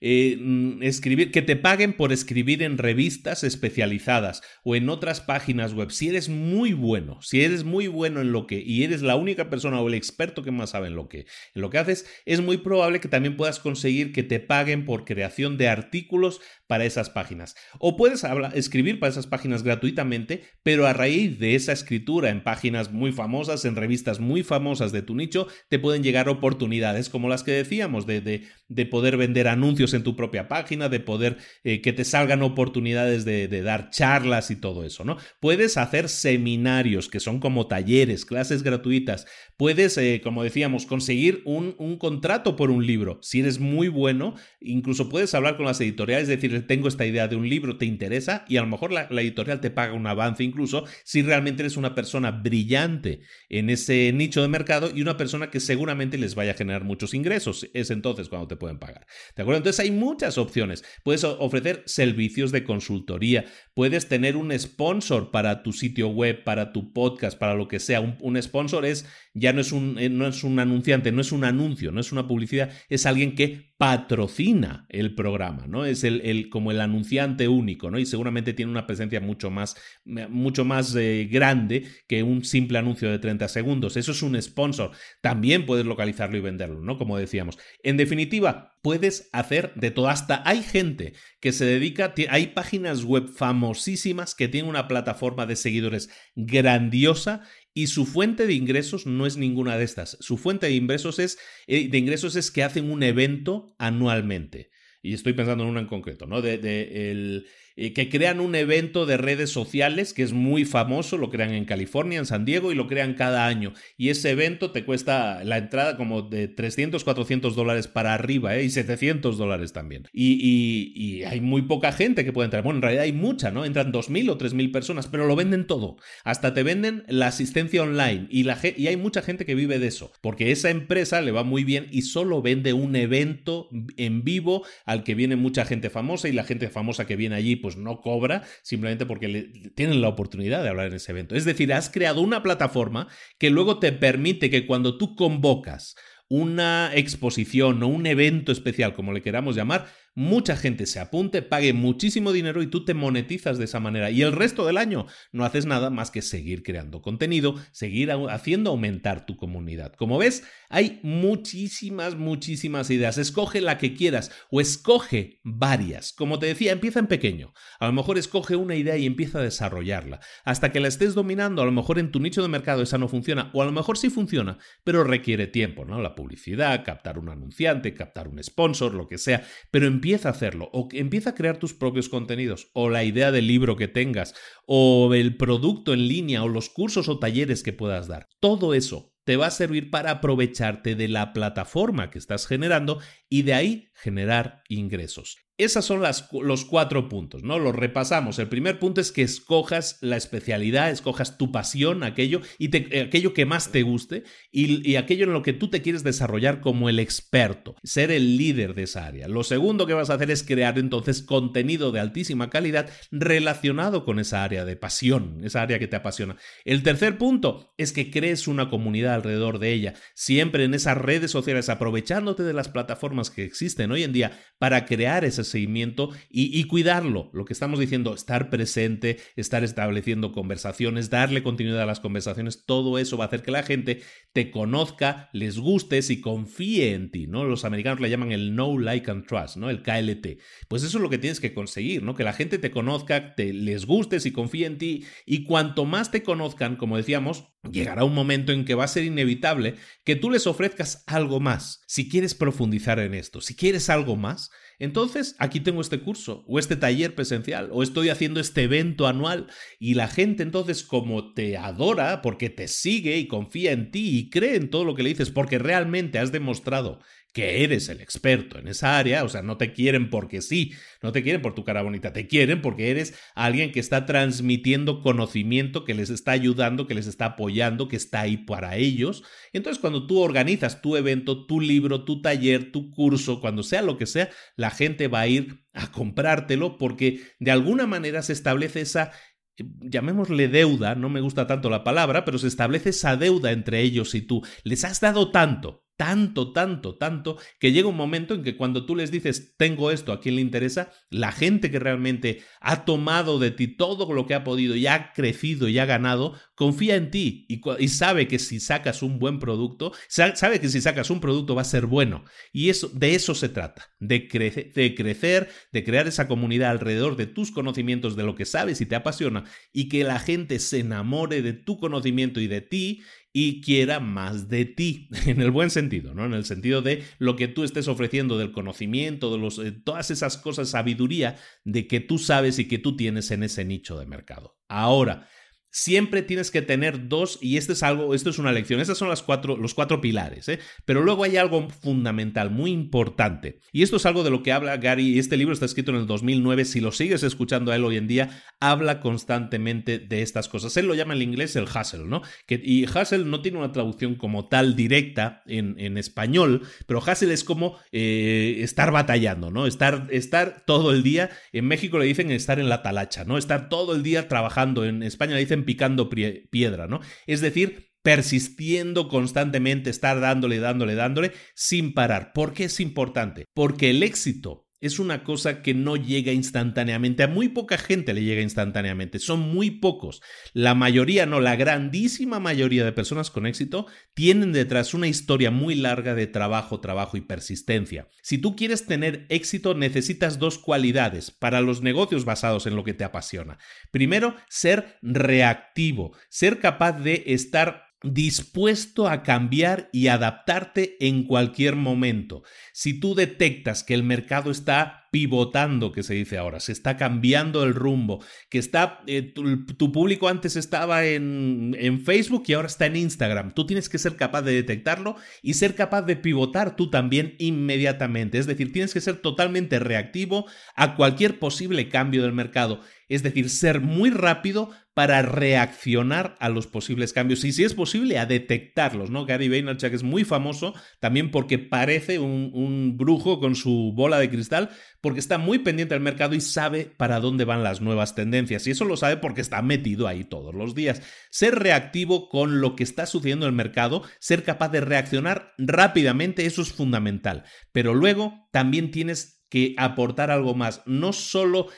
eh, mm, escribir, que te paguen por escribir en revistas especializadas o en otras páginas web. Si eres muy bueno, si eres muy bueno en lo que y eres la única persona o el experto que más sabe en lo que, en lo que haces, es muy probable que también puedas conseguir que te paguen por creación de artículos para esas páginas. O puedes escribir para esas páginas gratuitamente, pero a raíz de esa escritura en páginas muy famosas, en revistas muy famosas de tu nicho, te pueden llegar oportunidades como las que decíamos de, de, de poder vender anuncios en tu propia página, de poder eh, que te salgan oportunidades de, dar charlas y todo eso, ¿no? Puedes hacer seminarios que son como talleres, clases gratuitas. Puedes, eh, como decíamos, conseguir un, contrato por un libro. Si eres muy bueno, incluso puedes hablar con las editoriales, decir, tengo esta idea de un libro, ¿te interesa? Y a lo mejor la, la editorial te paga un avance incluso si realmente eres una persona brillante en ese nicho de mercado y una persona que seguramente les vaya a generar muchos ingresos. Es entonces cuando te pueden pagar. ¿De acuerdo? Entonces hay muchas opciones. Puedes ofrecer servicios de consultoría, puedes tener un sponsor para tu sitio web, para tu podcast, para lo que sea. Un, sponsor es, ya no es un, eh, no es un anunciante, no es un anuncio, no es una publicidad, es alguien que patrocina el programa, ¿no? Es el, como el anunciante único, ¿no? Y seguramente tiene una presencia mucho más, mucho más eh, grande que un simple anuncio de 30 segundos. Eso es un sponsor. También puedes localizarlo y venderlo, ¿no? Como decíamos. En definitiva, puedes hacer de todo. Hasta hay gente que se dedica, hay páginas web famosísimas que tienen una plataforma de seguidores grandiosa y su fuente de ingresos no es ninguna de estas. Su fuente de ingresos es, eh, de ingresos es que hacen un evento anualmente. Y estoy pensando en una en concreto, ¿no? De, de el, eh, que crean un evento de redes sociales que es muy famoso, lo crean en California, en San Diego y lo crean cada año. Y ese evento te cuesta la entrada como de 300, 400 dólares para arriba ¿eh? y 700 dólares también. Y, hay muy poca gente que puede entrar. Bueno, en realidad hay mucha, ¿no? Entran 2.000 o 3.000 personas, pero lo venden todo. Hasta te venden la asistencia online y, la, y hay mucha gente que vive de eso, porque esa empresa le va muy bien y solo vende un evento en vivo al que viene mucha gente famosa y la gente famosa que viene allí pues no cobra simplemente porque tienen la oportunidad de hablar en ese evento. Es decir, has creado una plataforma que luego te permite que cuando tú convocas una exposición o un evento especial, como le queramos llamar, mucha gente se apunte, pague muchísimo dinero y tú te monetizas de esa manera. Y el resto del año no haces nada más que seguir creando contenido, seguir haciendo aumentar tu comunidad. Como ves, hay muchísimas, muchísimas ideas. Escoge la que quieras o escoge varias. Como te decía, empieza en pequeño. A lo mejor escoge una idea y empieza a desarrollarla. Hasta que la estés dominando, a lo mejor en tu nicho de mercado esa no funciona, o a lo mejor sí funciona, pero requiere tiempo, ¿no? La publicidad, captar un anunciante, captar un sponsor, lo que sea, pero empieza a hacerlo, o empieza a crear tus propios contenidos, o la idea del libro que tengas, o el producto en línea, o los cursos o talleres que puedas dar. Todo eso te va a servir para aprovecharte de la plataforma que estás generando y de ahí generar ingresos. Esas son las, los cuatro puntos, ¿no? Los repasamos. El primer punto es que escojas la especialidad, escojas tu pasión, aquello, y aquello que más te guste y, aquello en lo que tú te quieres desarrollar como el experto, ser el líder de esa área. Lo segundo que vas a hacer es crear entonces contenido de altísima calidad relacionado con esa área de pasión, esa área que te apasiona. El tercer punto es que crees una comunidad alrededor de ella, siempre en esas redes sociales, aprovechándote de las plataformas que existen hoy en día para crear ese seguimiento y, cuidarlo. Lo que estamos diciendo, estar presente, estar estableciendo conversaciones, darle continuidad a las conversaciones, todo eso va a hacer que la gente te conozca, les gustes y confíe en ti, ¿no? Los americanos le llaman el no Like and Trust, ¿no? El KLT. Pues eso es lo que tienes que conseguir, ¿no? Que la gente te conozca, te les gustes y confíe en ti y cuanto más te conozcan, como decíamos, llegará un momento en que va a ser inevitable que tú les ofrezcas algo más. Si quieres profundizar en esto, si quieres algo más, entonces, aquí tengo este curso o este taller presencial o estoy haciendo este evento anual y la gente entonces como te adora porque te sigue y confía en ti y cree en todo lo que le dices porque realmente has demostrado que eres el experto en esa área, o sea, no te quieren porque sí, no te quieren por tu cara bonita, te quieren porque eres alguien que está transmitiendo conocimiento, que les está ayudando, que les está apoyando, que está ahí para ellos. Entonces, cuando tú organizas tu evento, tu libro, tu taller, tu curso, cuando sea lo que sea, la gente va a ir a comprártelo porque de alguna manera se establece esa llamémosle deuda, no me gusta tanto la palabra, pero se establece esa deuda entre ellos y tú. Les has dado tanto, tanto, tanto, tanto, que llega un momento en que cuando tú les dices, tengo esto, ¿a quién le interesa? La gente que realmente ha tomado de ti todo lo que ha podido y ha crecido y ha ganado, confía en ti y, sabe que si sacas un buen producto, sabe que si sacas un producto va a ser bueno. Y eso, de eso se trata, de, de crecer, de crear esa comunidad alrededor de tus conocimientos, de lo que sabes y te apasiona, y que la gente se enamore de tu conocimiento y de ti y quiera más de ti, en el buen sentido, ¿no? En el sentido de lo que tú estés ofreciendo del conocimiento, de los, todas esas cosas, sabiduría de que tú sabes y que tú tienes en ese nicho de mercado. Ahora, Siempre tienes que tener dos, y esto es algo, esto es una lección, estas son las cuatro, los cuatro pilares, ¿eh? pero luego hay algo fundamental, muy importante, y esto es algo de lo que habla Gary, y este libro está escrito en el 2009, si lo sigues escuchando a él hoy en día, habla constantemente de estas cosas. Él lo llama en inglés el hustle, ¿no? Y hustle no tiene una traducción como tal directa en, en español, pero hustle es como eh, estar batallando, ¿no? Estar, estar todo el día, en México le dicen estar en la talacha, ¿no? Estar todo el día trabajando, en España le dicen picando piedra, ¿no? Es decir, persistiendo constantemente, estar dándole, dándole, dándole, sin parar. ¿Por qué es importante? Porque el éxito es una cosa que no llega instantáneamente. A muy poca gente le llega instantáneamente. Son muy pocos. La mayoría, no, la grandísima mayoría de personas con éxito tienen detrás una historia muy larga de trabajo, trabajo y persistencia. Si tú quieres tener éxito, necesitas dos cualidades para los negocios basados en lo que te apasiona. Primero, ser reactivo, ser capaz de estar dispuesto a cambiar y adaptarte en cualquier momento. Si tú detectas que el mercado está pivotando, que se dice ahora, se está cambiando el rumbo, que está, eh, tu, público antes estaba en, en Facebook y ahora está en Instagram, tú tienes que ser capaz de detectarlo y ser capaz de pivotar tú también inmediatamente. Es decir, tienes que ser totalmente reactivo a cualquier posible cambio del mercado. Es decir, ser muy rápido para reaccionar a los posibles cambios y si es posible a detectarlos, ¿no? Gary Vaynerchuk es muy famoso también porque parece un, un, brujo con su bola de cristal porque está muy pendiente del mercado y sabe para dónde van las nuevas tendencias y eso lo sabe porque está metido ahí todos los días. Ser reactivo con lo que está sucediendo en el mercado, ser capaz de reaccionar rápidamente, eso es fundamental, pero luego también tienes que aportar algo más. No solo,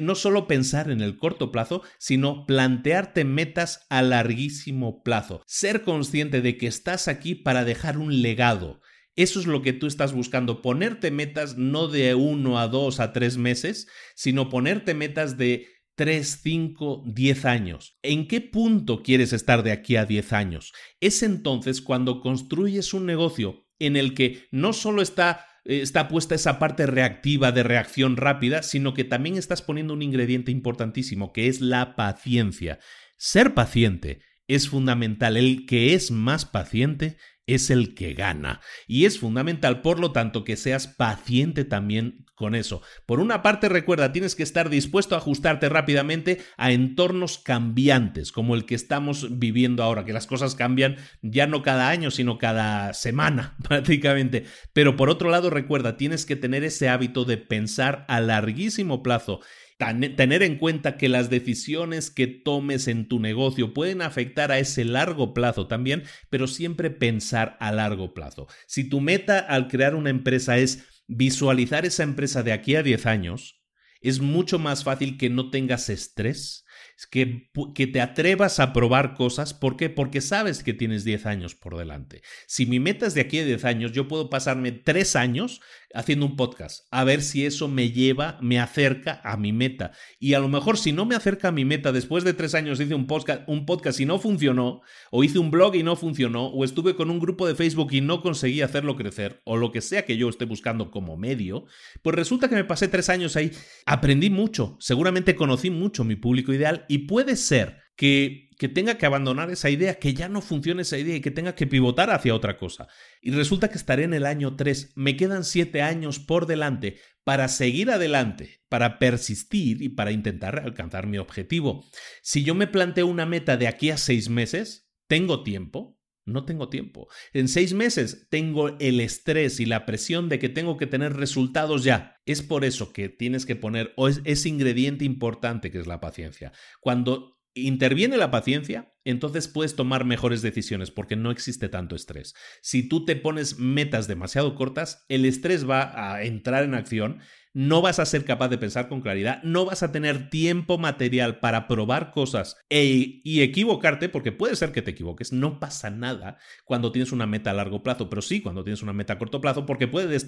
no solo pensar en el corto plazo, sino plantearte metas a larguísimo plazo. Ser consciente de que estás aquí para dejar un legado. Eso es lo que tú estás buscando, ponerte metas no de uno a dos a tres meses, sino ponerte metas de 3, 5, 10 años. ¿En qué punto quieres estar de aquí a 10 años? Es entonces cuando construyes un negocio en el que no solo está está puesta esa parte reactiva de reacción rápida, sino que también estás poniendo un ingrediente importantísimo, que es la paciencia. Ser paciente es fundamental. El que es más paciente es el que gana. Y es fundamental, por lo tanto, que seas paciente también con eso. Por una parte, recuerda, tienes que estar dispuesto a ajustarte rápidamente a entornos cambiantes, como el que estamos viviendo ahora, que las cosas cambian ya no cada año, sino cada semana, prácticamente. Pero por otro lado, recuerda, tienes que tener ese hábito de pensar a larguísimo plazo tener en cuenta que las decisiones que tomes en tu negocio pueden afectar a ese largo plazo también, pero siempre pensar a largo plazo. Si tu meta al crear una empresa es visualizar esa empresa de aquí a 10 años, es mucho más fácil que no tengas estrés, que, que te atrevas a probar cosas. ¿Por qué? Porque sabes que tienes 10 años por delante. Si mi meta es de aquí a 10 años, yo puedo pasarme 3 años haciendo un podcast, a ver si eso me lleva, me acerca a mi meta. Y a lo mejor si no me acerca a mi meta, después de tres años hice un podcast, un podcast y no funcionó, o hice un blog y no funcionó, o estuve con un grupo de Facebook y no conseguí hacerlo crecer, o lo que sea que yo esté buscando como medio, pues resulta que me pasé tres años ahí, aprendí mucho, seguramente conocí mucho mi público ideal y puede ser que, que, tenga que abandonar esa idea, que ya no funcione esa idea y que tenga que pivotar hacia otra cosa. Y resulta que estaré en el año 3, me quedan 7 años por delante para seguir adelante, para persistir y para intentar alcanzar mi objetivo. Si yo me planteo una meta de aquí a 6 meses, ¿tengo tiempo? No tengo tiempo. En seis meses tengo el estrés y la presión de que tengo que tener resultados ya. Es por eso que tienes que poner ese ingrediente importante que es la paciencia. Cuando interviene la paciencia, entonces puedes tomar mejores decisiones porque no existe tanto estrés. Si tú te pones metas demasiado cortas, el estrés va a entrar en acción no vas a ser capaz de pensar con claridad, no vas a tener tiempo material para probar cosas e, y equivocarte, porque puede ser que te equivoques, no pasa nada cuando tienes una meta a largo plazo, pero sí cuando tienes una meta a corto plazo, porque puede,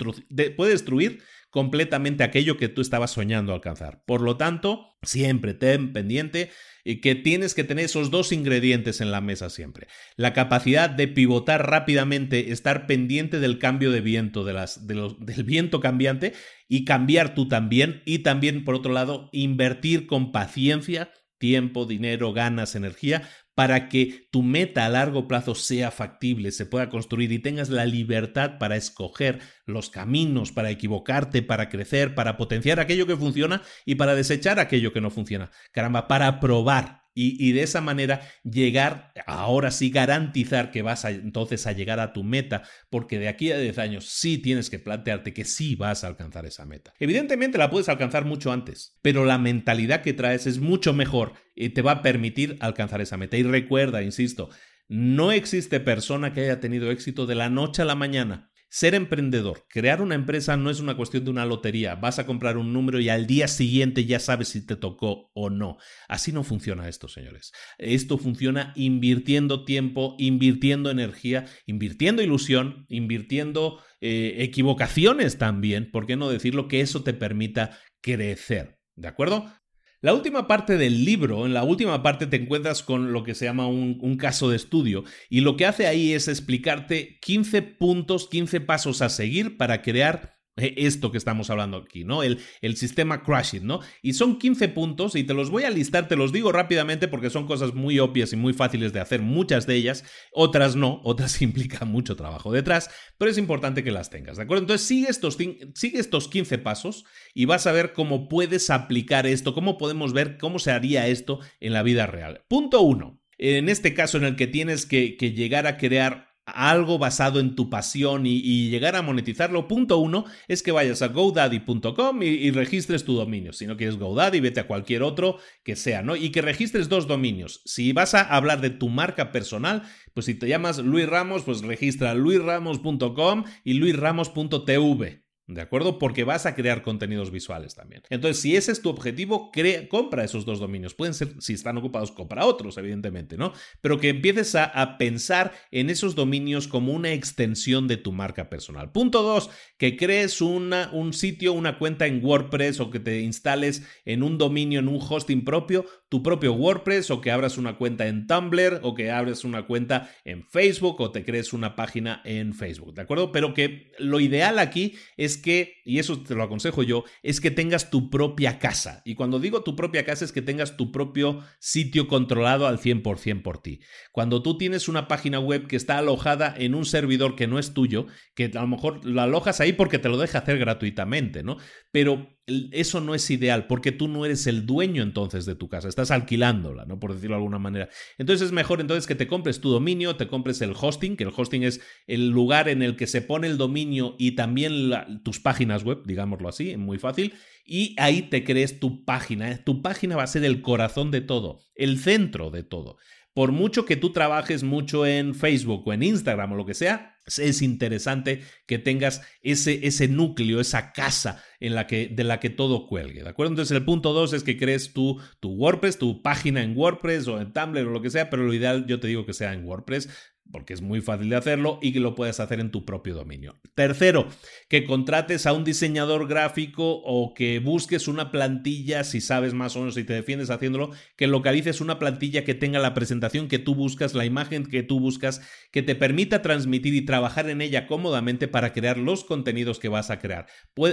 puede destruir completamente aquello que tú estabas soñando alcanzar. Por lo tanto, siempre ten pendiente y que tienes que tener esos dos ingredientes en la mesa siempre. La capacidad de pivotar rápidamente, estar pendiente del cambio de viento, de las, del viento cambiante y cambiar tú también. Y también, por otro lado, invertir con paciencia tiempo, dinero, ganas, energía, para que tu meta a largo plazo sea factible, se pueda construir y tengas la libertad para escoger los caminos, para equivocarte, para crecer, para potenciar aquello que funciona y para desechar aquello que no funciona. Caramba, para probar y, de esa manera llegar, ahora sí, garantizar que vas entonces a llegar a tu meta, porque de aquí a 10 años sí tienes que plantearte que sí vas a alcanzar esa meta. Evidentemente la puedes alcanzar mucho antes, pero la mentalidad que traes es mucho mejor y te va a permitir alcanzar esa meta. Y recuerda, insisto, no existe persona que haya tenido éxito de la noche a la mañana. Ser emprendedor, crear una empresa no es una cuestión de una lotería. Vas a comprar un número y al día siguiente ya sabes si te tocó o no. Así no funciona esto, señores. Esto funciona invirtiendo tiempo, invirtiendo energía, invirtiendo ilusión, invirtiendo eh, equivocaciones también. ¿Por qué no decirlo? Que eso te permita crecer. ¿De acuerdo? La última parte del libro, en la última parte te encuentras con lo que se llama un, caso de estudio y lo que hace ahí es explicarte 15 puntos, 15 pasos a seguir para crear esto que estamos hablando aquí, ¿no? El, el sistema Crashing, ¿no? Y son 15 puntos y te los voy a listar, te los digo rápidamente porque son cosas muy obvias y muy fáciles de hacer, muchas de ellas, otras no, otras implican mucho trabajo detrás, pero es importante que las tengas, ¿de acuerdo? Entonces sigue estos, sigue estos 15 pasos y vas a ver cómo puedes aplicar esto, cómo podemos ver cómo se haría esto en la vida real. Punto 1. En este caso en el que tienes que, que llegar a crear algo basado en tu pasión y, llegar a monetizarlo, punto uno es que vayas a godaddy.com y, registres tu dominio. Si no quieres GoDaddy, vete a cualquier otro que sea, ¿no? Y que registres dos dominios. Si vas a hablar de tu marca personal, pues si te llamas Luis Ramos, pues registra luisramos.com y luisramos.tv. ¿De acuerdo? Porque vas a crear contenidos visuales también. Entonces, si ese es tu objetivo, compra esos dos dominios. Pueden ser, si están ocupados, compra otros, evidentemente, ¿no? Pero que empieces a, pensar en esos dominios como una extensión de tu marca personal. Punto dos, que crees una, un sitio, una cuenta en WordPress o que te instales en un dominio, en un hosting propio, tu propio WordPress o que abras una cuenta en Tumblr o que abres una cuenta en Facebook o te crees una página en Facebook, ¿de acuerdo? Pero que lo ideal aquí es que, y eso te lo aconsejo yo, es que tengas tu propia casa. Y cuando digo tu propia casa es que tengas tu propio sitio controlado al 100% por ti. Cuando tú tienes una página web que está alojada en un servidor que no es tuyo, que a lo mejor lo alojas ahí porque te lo deja hacer gratuitamente, ¿no? Pero eso no es ideal porque tú no eres el dueño entonces de tu casa, estás alquilándola, ¿no? Por decirlo de alguna manera. Entonces es mejor entonces que te compres tu dominio, te compres el hosting, que el hosting es el lugar en el que se pone el dominio y también tus páginas web, digámoslo así, muy fácil, y ahí te crees tu página. Tu página va a ser el corazón de todo, el centro de todo. Por mucho que tú trabajes mucho en Facebook o en Instagram o lo que sea, es interesante que tengas ese, ese núcleo, esa casa en la que, de la que todo cuelgue, ¿de acuerdo? Entonces el punto dos es que crees tu WordPress, tu página en WordPress o en Tumblr o lo que sea, pero lo ideal yo te digo que sea en WordPress porque es muy fácil de hacerlo y que lo puedes hacer en tu propio dominio. Tercero, que contrates a un diseñador gráfico o que busques una plantilla, si sabes más o menos si te defiendes haciéndolo, que localices una plantilla que tenga la presentación que tú buscas, la imagen que tú buscas, que te permita transmitir y trabajar en ella cómodamente para crear los contenidos que vas a crear.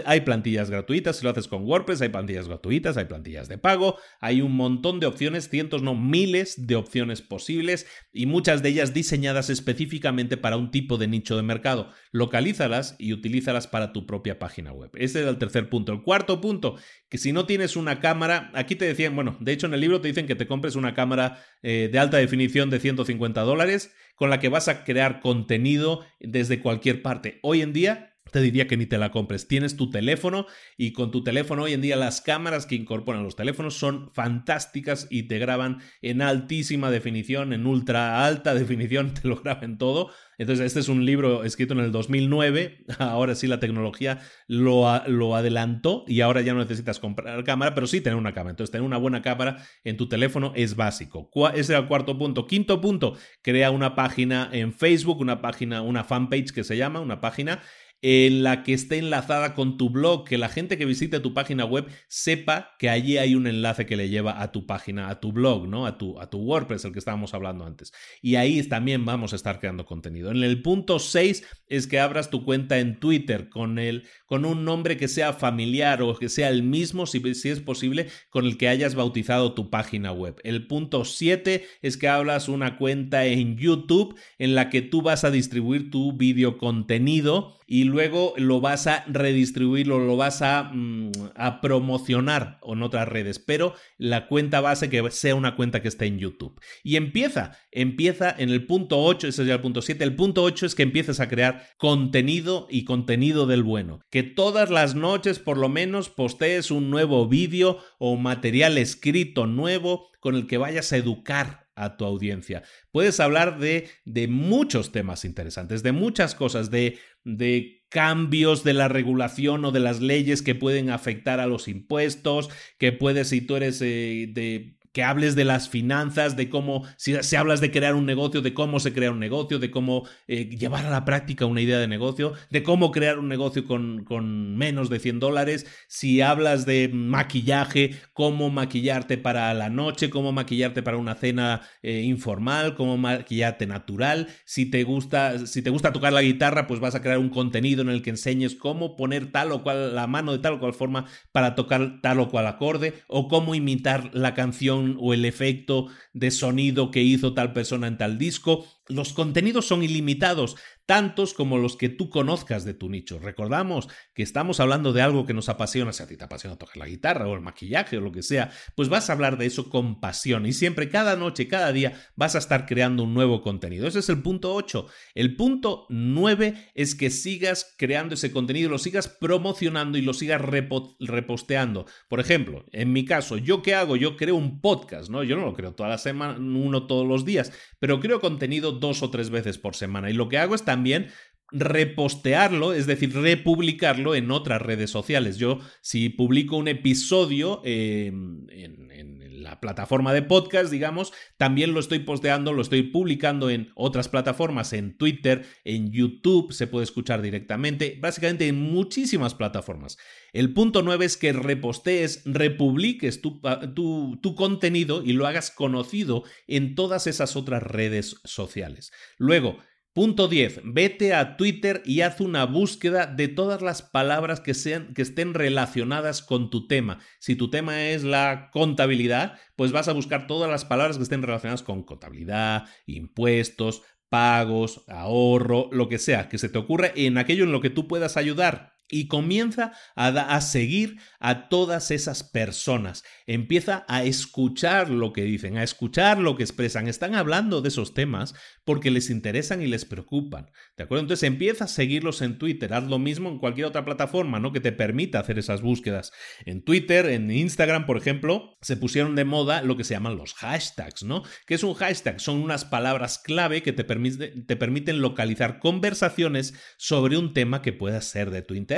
hay plantillas gratuitas, si lo haces con WordPress, hay plantillas gratuitas, hay plantillas de pago, hay un montón de opciones, cientos, no miles de opciones posibles y muchas de ellas diseñadas específicamente para un tipo de nicho de mercado. Localízalas y utilízalas para tu propia página web. Ese es el tercer punto. El cuarto punto, que si no tienes una cámara, aquí te decían, bueno, de hecho en el libro te dicen que te compres una cámara eh, de alta definición de 150 dólares con la que vas a crear contenido desde cualquier parte. Hoy en día te diría que ni te la compres. Tienes tu teléfono y con tu teléfono hoy en día las cámaras que incorporan los teléfonos son fantásticas y te graban en altísima definición, en ultra alta definición, te lo graban todo. Entonces, este es un libro escrito en el 2009. Ahora sí la tecnología lo, lo adelantó y ahora ya no necesitas comprar cámara, pero sí tener una cámara. Entonces, tener una buena cámara en tu teléfono es básico. Ese es el cuarto punto. Quinto punto, crea una página en Facebook, una página, una fanpage que se llama, una página en la que esté enlazada con tu blog, que la gente que visite tu página web sepa que allí hay un enlace que le lleva a tu página, a tu blog, ¿no? A tu, a tu WordPress, el que estábamos hablando antes. Y ahí también vamos a estar creando contenido. En el punto 6 es que abras tu cuenta en Twitter con el, con un nombre que sea familiar o que sea el mismo, si, es posible, con el que hayas bautizado tu página web. El punto 7 es que hablas una cuenta en YouTube en la que tú vas a distribuir tu video contenido y luego lo vas a redistribuir o lo vas a, mm, a, promocionar en otras redes, pero la cuenta base que sea una cuenta que esté en YouTube. Y empieza, empieza en el punto 8, ese es ya el punto 7, el punto 8 es que empieces a crear contenido y contenido del bueno, que todas las noches por lo menos postees un nuevo vídeo o material escrito nuevo con el que vayas a educar a tu audiencia. Puedes hablar de, de muchos temas interesantes, de muchas cosas, de, de cambios de la regulación o de las leyes que pueden afectar a los impuestos, que puedes, si tú eres eh, de que hables de las finanzas, de cómo, si, hablas de crear un negocio, de cómo se crea un negocio, de cómo eh, llevar a la práctica una idea de negocio, de cómo crear un negocio con, con, menos de 100 dólares, si hablas de maquillaje, cómo maquillarte para la noche, cómo maquillarte para una cena eh, informal, cómo maquillarte natural, si te, gusta, si te gusta tocar la guitarra, pues vas a crear un contenido en el que enseñes cómo poner tal o cual, la mano de tal o cual forma para tocar tal o cual acorde, o cómo imitar la canción o el efecto de sonido que hizo tal persona en tal disco. Los contenidos son ilimitados, tantos como los que tú conozcas de tu nicho. Recordamos que estamos hablando de algo que nos apasiona, si a ti te apasiona tocar la guitarra o el maquillaje o lo que sea, pues vas a hablar de eso con pasión y siempre, cada noche, cada día, vas a estar creando un nuevo contenido. Ese es el punto 8. El punto 9 es que sigas creando ese contenido, lo sigas promocionando y lo sigas reposteando. Por ejemplo, en mi caso, ¿yo qué hago? Yo creo un podcast, ¿no? Yo no lo creo toda la semana, uno todos los días, pero creo contenido dos o tres veces por semana. Y lo que hago es también repostearlo, es decir, republicarlo en otras redes sociales. Yo, si publico un episodio en, en, la plataforma de podcast, digamos, también lo estoy posteando, lo estoy publicando en otras plataformas, en Twitter, en YouTube, se puede escuchar directamente, básicamente en muchísimas plataformas. El punto nueve es que repostees, republiques tu, tu, tu contenido y lo hagas conocido en todas esas otras redes sociales. Luego, Punto 10. Vete a Twitter y haz una búsqueda de todas las palabras que, sean, que estén relacionadas con tu tema. Si tu tema es la contabilidad, pues vas a buscar todas las palabras que estén relacionadas con contabilidad, impuestos, pagos, ahorro, lo que sea, que se te ocurra en aquello en lo que tú puedas ayudar y comienza a, seguir a todas esas personas. Empieza a escuchar lo que dicen, a escuchar lo que expresan. Están hablando de esos temas porque les interesan y les preocupan. ¿De acuerdo? Entonces empieza a seguirlos en Twitter. Haz lo mismo en cualquier otra plataforma, ¿no? Que te permita hacer esas búsquedas. En Twitter, en Instagram, por ejemplo, se pusieron de moda lo que se llaman los hashtags, ¿no? ¿Qué es un hashtag? Son unas palabras clave que te, te permiten localizar conversaciones sobre un tema que pueda ser de tu interés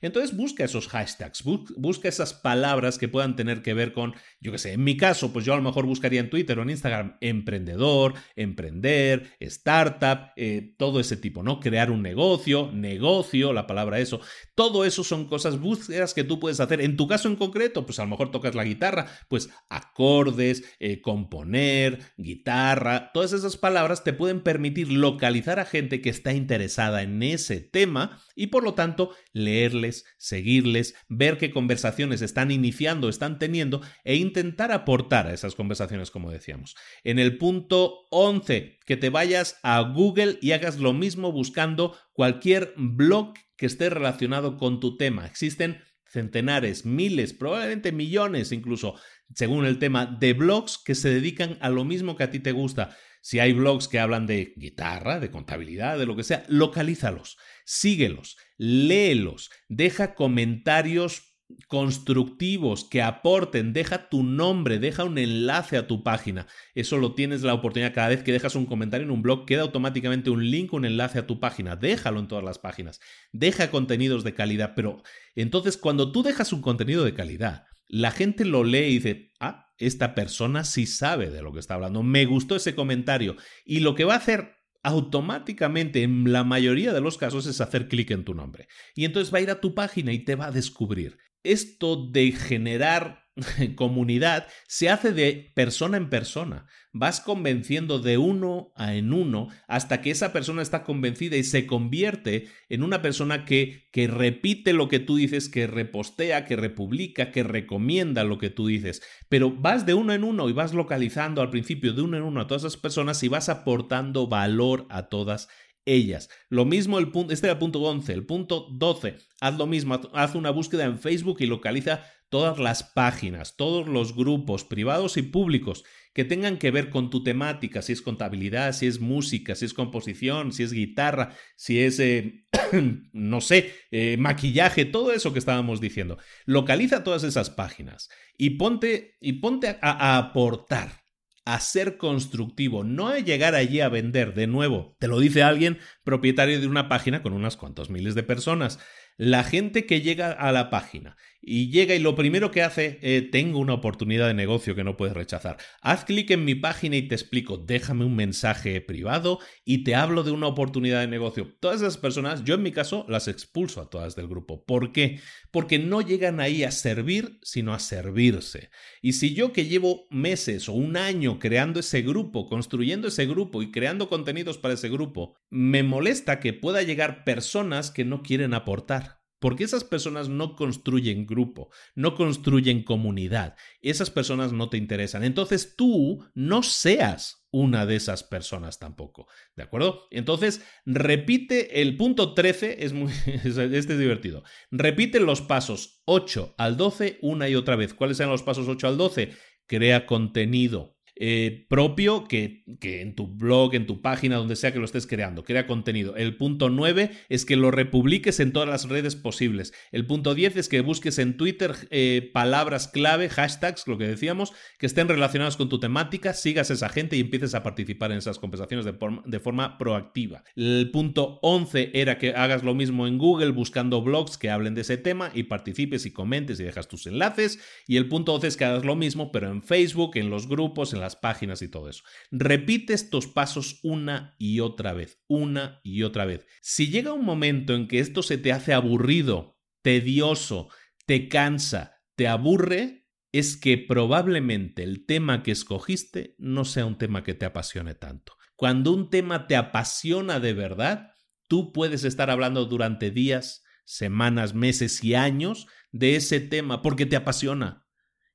entonces busca esos hashtags, busca esas palabras que puedan tener que ver con, yo qué sé, en mi caso, pues yo a lo mejor buscaría en Twitter o en Instagram emprendedor, emprender, startup, eh, todo ese tipo, ¿no? Crear un negocio, negocio, la palabra eso. Todo eso son cosas, búsquedas que tú puedes hacer. En tu caso en concreto, pues a lo mejor tocas la guitarra, pues acordes, eh, componer, guitarra, todas esas palabras te pueden permitir localizar a gente que está interesada en ese tema y por lo tanto leerles, seguirles, ver qué conversaciones están iniciando, están teniendo e intentar aportar a esas conversaciones, como decíamos. En el punto 11, que te vayas a Google y hagas lo mismo buscando cualquier blog que esté relacionado con tu tema. Existen centenares, miles, probablemente millones incluso, según el tema, de blogs que se dedican a lo mismo que a ti te gusta. Si hay blogs que hablan de guitarra, de contabilidad, de lo que sea, localízalos, síguelos, léelos, deja comentarios constructivos que aporten, deja tu nombre, deja un enlace a tu página. Eso lo tienes la oportunidad cada vez que dejas un comentario en un blog, queda automáticamente un link, un enlace a tu página. Déjalo en todas las páginas. Deja contenidos de calidad, pero entonces cuando tú dejas un contenido de calidad, la gente lo lee y dice, ah, esta persona sí sabe de lo que está hablando. Me gustó ese comentario. Y lo que va a hacer automáticamente en la mayoría de los casos es hacer clic en tu nombre. Y entonces va a ir a tu página y te va a descubrir. Esto de generar comunidad se hace de persona en persona. Vas convenciendo de uno a en uno hasta que esa persona está convencida y se convierte en una persona que, que repite lo que tú dices, que repostea, que republica, que recomienda lo que tú dices. Pero vas de uno en uno y vas localizando al principio de uno en uno a todas esas personas y vas aportando valor a todas ellas. Lo mismo el punto, este era el punto 11, el punto 12, haz lo mismo, haz una búsqueda en Facebook y localiza todas las páginas, todos los grupos privados y públicos que tengan que ver con tu temática, si es contabilidad, si es música, si es composición, si es guitarra, si es, eh, no sé, eh, maquillaje, todo eso que estábamos diciendo. Localiza todas esas páginas y ponte, y ponte a aportar a ser constructivo, no a llegar allí a vender. De nuevo, te lo dice alguien propietario de una página con unas cuantos miles de personas. La gente que llega a la página y llega y lo primero que hace, eh, tengo una oportunidad de negocio que no puedes rechazar. Haz clic en mi página y te explico, déjame un mensaje privado y te hablo de una oportunidad de negocio. Todas esas personas, yo en mi caso, las expulso a todas del grupo. ¿Por qué? Porque no llegan ahí a servir, sino a servirse. Y si yo que llevo meses o un año creando ese grupo, construyendo ese grupo y creando contenidos para ese grupo, me molesta que pueda llegar personas que no quieren aportar porque esas personas no construyen grupo, no construyen comunidad. Esas personas no te interesan. Entonces tú no seas una de esas personas tampoco. ¿De acuerdo? Entonces, repite el punto 13, es muy, este es divertido. Repite los pasos 8 al 12 una y otra vez. ¿Cuáles son los pasos 8 al 12? Crea contenido. Eh, propio que, que, en tu blog, en tu página, donde sea que lo estés creando, crea contenido. El punto 9 es que lo republiques en todas las redes posibles. El punto 10 es que busques en Twitter eh, palabras clave, hashtags, lo que decíamos, que estén relacionadas con tu temática, sigas a esa gente y empieces a participar en esas conversaciones de, de forma proactiva. El punto 11 era que hagas lo mismo en Google buscando blogs que hablen de ese tema y participes y comentes y dejas tus enlaces. Y el punto 12 es que hagas lo mismo, pero en Facebook, en los grupos, en las páginas y todo eso. Repite estos pasos una y otra vez, una y otra vez. Si llega un momento en que esto se te hace aburrido, tedioso, te cansa, te aburre, es que probablemente el tema que escogiste no sea un tema que te apasione tanto. Cuando un tema te apasiona de verdad, tú puedes estar hablando durante días, semanas, meses y años de ese tema porque te apasiona.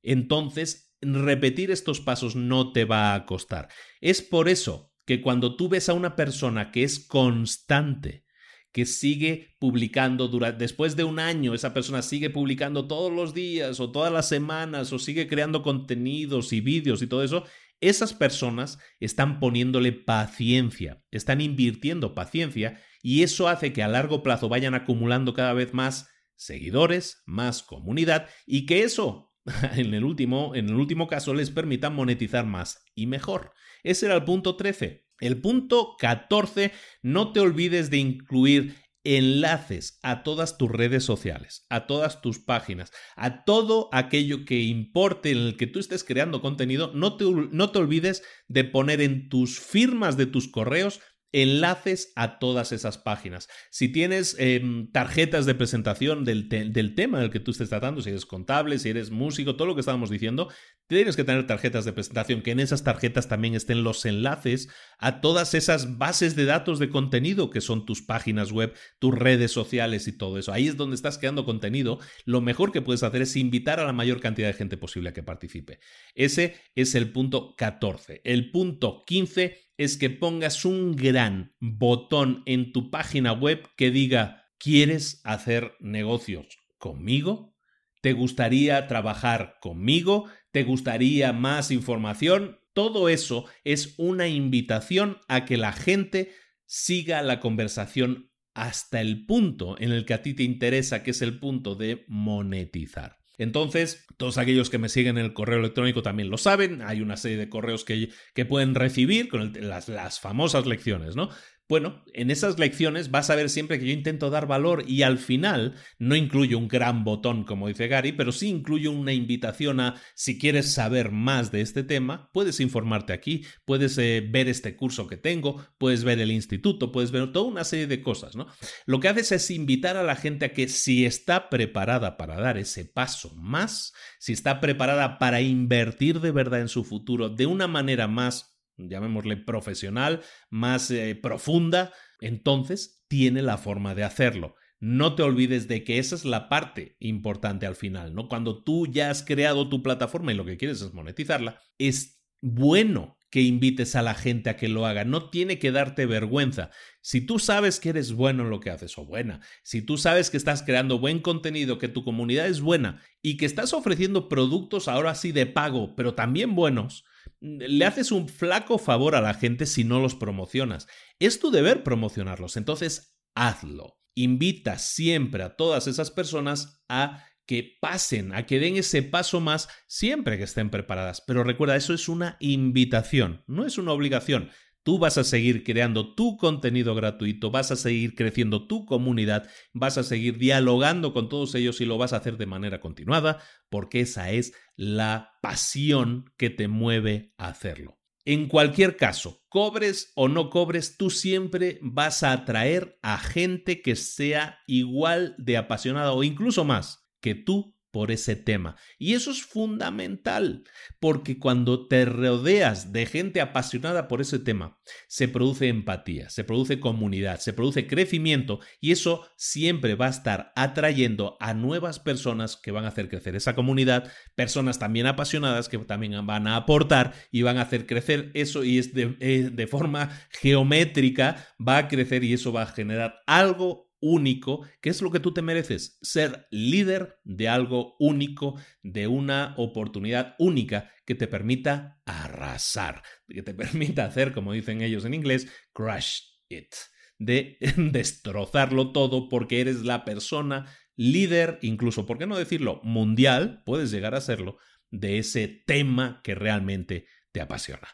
Entonces repetir estos pasos no te va a costar. Es por eso que cuando tú ves a una persona que es constante, que sigue publicando después de un año, esa persona sigue publicando todos los días o todas las semanas o sigue creando contenidos y vídeos y todo eso, esas personas están poniéndole paciencia, están invirtiendo paciencia y eso hace que a largo plazo vayan acumulando cada vez más seguidores, más comunidad y que eso en el último, en el último caso les permita monetizar más y mejor. Ese era el punto 13. El punto 14, no te olvides de incluir enlaces a todas tus redes sociales, a todas tus páginas, a todo aquello que importe en el que tú estés creando contenido, no te, no te olvides de poner en tus firmas de tus correos enlaces a todas esas páginas. Si tienes em, tarjetas de presentación del, del, tema del que tú estés tratando, si eres contable, si eres músico, todo lo que estábamos diciendo, tienes que tener tarjetas de presentación, que en esas tarjetas también estén los enlaces a todas esas bases de datos de contenido que son tus páginas web, tus redes sociales y todo eso. Ahí es donde estás creando contenido. Lo mejor que puedes hacer es invitar a la mayor cantidad de gente posible a que participe. Ese es el punto 14. El punto 15 es que pongas un gran botón en tu página web que diga, ¿quieres hacer negocios conmigo? ¿Te gustaría trabajar conmigo? ¿Te gustaría más información? Todo eso es una invitación a que la gente siga la conversación hasta el punto en el que a ti te interesa, que es el punto de monetizar. Entonces, todos aquellos que me siguen en el correo electrónico también lo saben. Hay una serie de correos que, que pueden recibir con las, las famosas lecciones, ¿no? Bueno, en esas lecciones vas a ver siempre que yo intento dar valor y al final no incluyo un gran botón como dice Gary, pero sí incluyo una invitación a si quieres saber más de este tema, puedes informarte aquí, puedes eh, ver este curso que tengo, puedes ver el instituto, puedes ver toda una serie de cosas, ¿no? Lo que haces es invitar a la gente a que si está preparada para dar ese paso más, si está preparada para invertir de verdad en su futuro de una manera más llamémosle profesional, más eh, profunda, entonces tiene la forma de hacerlo. No te olvides de que esa es la parte importante al final, ¿no? Cuando tú ya has creado tu plataforma y lo que quieres es monetizarla, es bueno que invites a la gente a que lo haga. No tiene que darte vergüenza. Si tú sabes que eres bueno en lo que haces o buena, si tú sabes que estás creando buen contenido, que tu comunidad es buena y que estás ofreciendo productos ahora sí de pago, pero también buenos, le haces un flaco favor a la gente si no los promocionas. Es tu deber promocionarlos, entonces hazlo. Invita siempre a todas esas personas a que pasen, a que den ese paso más siempre que estén preparadas. Pero recuerda, eso es una invitación, no es una obligación. Tú vas a seguir creando tu contenido gratuito, vas a seguir creciendo tu comunidad, vas a seguir dialogando con todos ellos y lo vas a hacer de manera continuada, porque esa es la pasión que te mueve a hacerlo. En cualquier caso, cobres o no cobres, tú siempre vas a atraer a gente que sea igual de apasionada o incluso más que tú por ese tema. Y eso es fundamental, porque cuando te rodeas de gente apasionada por ese tema, se produce empatía, se produce comunidad, se produce crecimiento y eso siempre va a estar atrayendo a nuevas personas que van a hacer crecer esa comunidad, personas también apasionadas que también van a aportar y van a hacer crecer eso y es de, eh, de forma geométrica, va a crecer y eso va a generar algo único, que es lo que tú te mereces, ser líder de algo único, de una oportunidad única que te permita arrasar, que te permita hacer, como dicen ellos en inglés, crush it, de destrozarlo todo porque eres la persona líder, incluso, ¿por qué no decirlo? Mundial, puedes llegar a serlo, de ese tema que realmente te apasiona.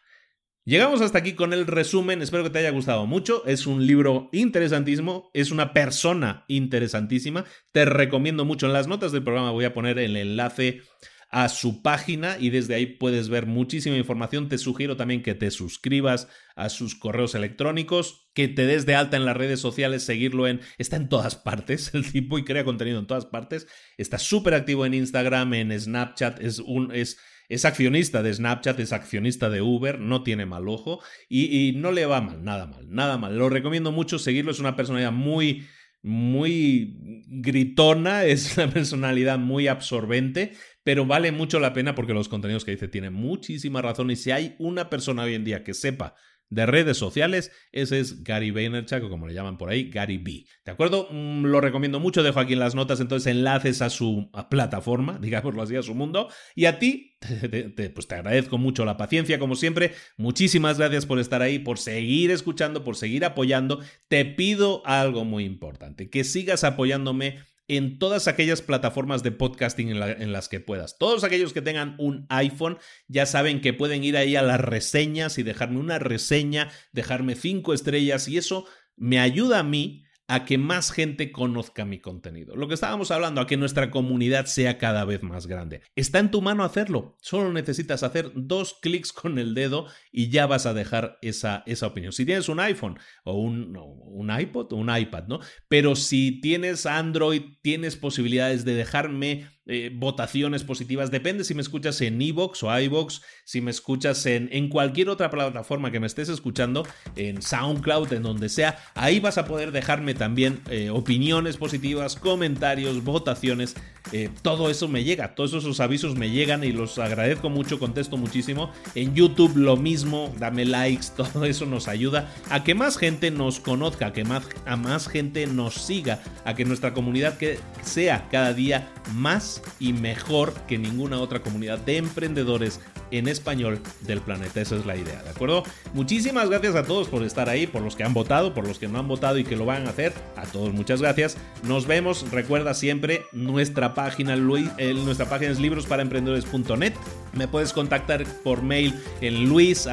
Llegamos hasta aquí con el resumen, espero que te haya gustado mucho, es un libro interesantísimo, es una persona interesantísima, te recomiendo mucho, en las notas del programa voy a poner el enlace a su página y desde ahí puedes ver muchísima información. Te sugiero también que te suscribas a sus correos electrónicos, que te des de alta en las redes sociales, seguirlo en... Está en todas partes el tipo y crea contenido en todas partes. Está súper activo en Instagram, en Snapchat, es un... Es, es accionista de Snapchat, es accionista de Uber, no tiene mal ojo y, no le va mal, nada mal, nada mal. Lo recomiendo mucho seguirlo, es una personalidad muy, muy gritona, es una personalidad muy absorbente, pero vale mucho la pena porque los contenidos que dice tienen muchísima razón y si hay una persona hoy en día que sepa de redes sociales, ese es Gary Vaynerchuk, o como le llaman por ahí, Gary B. ¿De acuerdo? Mm, lo recomiendo mucho, dejo aquí en las notas entonces enlaces a su plataforma, digámoslo así, a su mundo. Y a ti, te, pues te agradezco mucho la paciencia, como siempre. Muchísimas gracias por estar ahí, por seguir escuchando, por seguir apoyando. Te pido algo muy importante, que sigas apoyándome en todas aquellas plataformas de podcasting en, las que puedas. Todos aquellos que tengan un iPhone ya saben que pueden ir ahí a las reseñas y dejarme una reseña, dejarme cinco estrellas y eso me ayuda a mí a que más gente conozca mi contenido. Lo que estábamos hablando, a que nuestra comunidad sea cada vez más grande. Está en tu mano hacerlo. Solo necesitas hacer dos clics con el dedo y ya vas a dejar esa, esa opinión. Si tienes un iPhone o un, un iPod o un iPad, ¿no? Pero si tienes Android, tienes posibilidades de dejarme eh, votaciones positivas. Depende si me escuchas en Evox o iVox, si me escuchas en, en cualquier otra plataforma que me estés escuchando, en SoundCloud, en donde sea. Ahí vas a poder dejarme también eh, opiniones positivas, comentarios, votaciones. Eh, todo eso me llega, todos esos avisos me llegan y los agradezco mucho, contesto muchísimo. En YouTube lo mismo, dame likes, todo eso nos ayuda a que más gente nos conozca, a que más, a más gente nos siga, a que nuestra comunidad que sea cada día más y mejor que ninguna otra comunidad de emprendedores en español del planeta. Esa es la idea, ¿de acuerdo? Muchísimas gracias a todos por estar ahí, por los que han votado, por los que no han votado y que lo van a hacer. A todos muchas gracias. Nos vemos. Recuerda siempre nuestra página, nuestra página es librosparaemprendedores.net. Me puedes contactar por mail en luis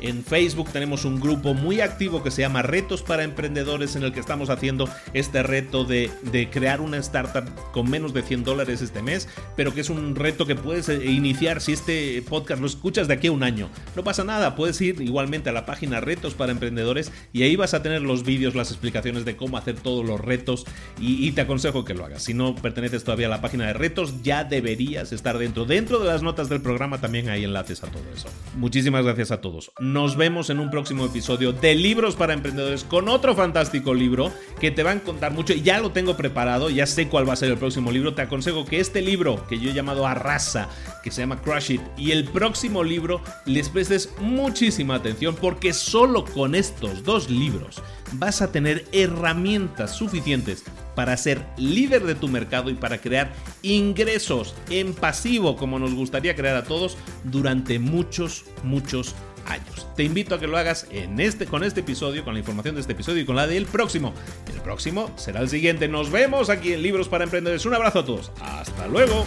En Facebook tenemos un grupo muy activo que se llama Retos para Emprendedores en el que estamos haciendo este reto de, de crear una startup con menos de 100 dólares este mes, pero que es un reto que puedes eh, iniciar si este podcast lo escuchas de aquí a un año. No pasa nada, puedes ir igualmente a la página Retos para Emprendedores y ahí vas a tener los vídeos, las explicaciones de cómo hacer todos los retos y, y te aconsejo que lo hagas. Si no perteneces todavía a la página de retos, ya deberías estar dentro. Dentro de las notas del programa también hay enlaces a todo eso. Muchísimas gracias a todos. Nos vemos en un próximo episodio de Libros para Emprendedores con otro fantástico libro que te va a contar mucho. Ya lo tengo preparado, ya sé cuál va a ser el próximo libro. Te aconsejo que este libro que yo he llamado Que se llama Crush It, y el próximo libro les prestes muchísima atención porque solo con estos dos libros vas a tener herramientas suficientes para ser líder de tu mercado y para crear ingresos en pasivo como nos gustaría crear a todos durante muchos, muchos años. Te invito a que lo hagas en este, con este episodio, con la información de este episodio y con la del próximo. El próximo será el siguiente. Nos vemos aquí en Libros para Emprendedores. Un abrazo a todos. Hasta luego.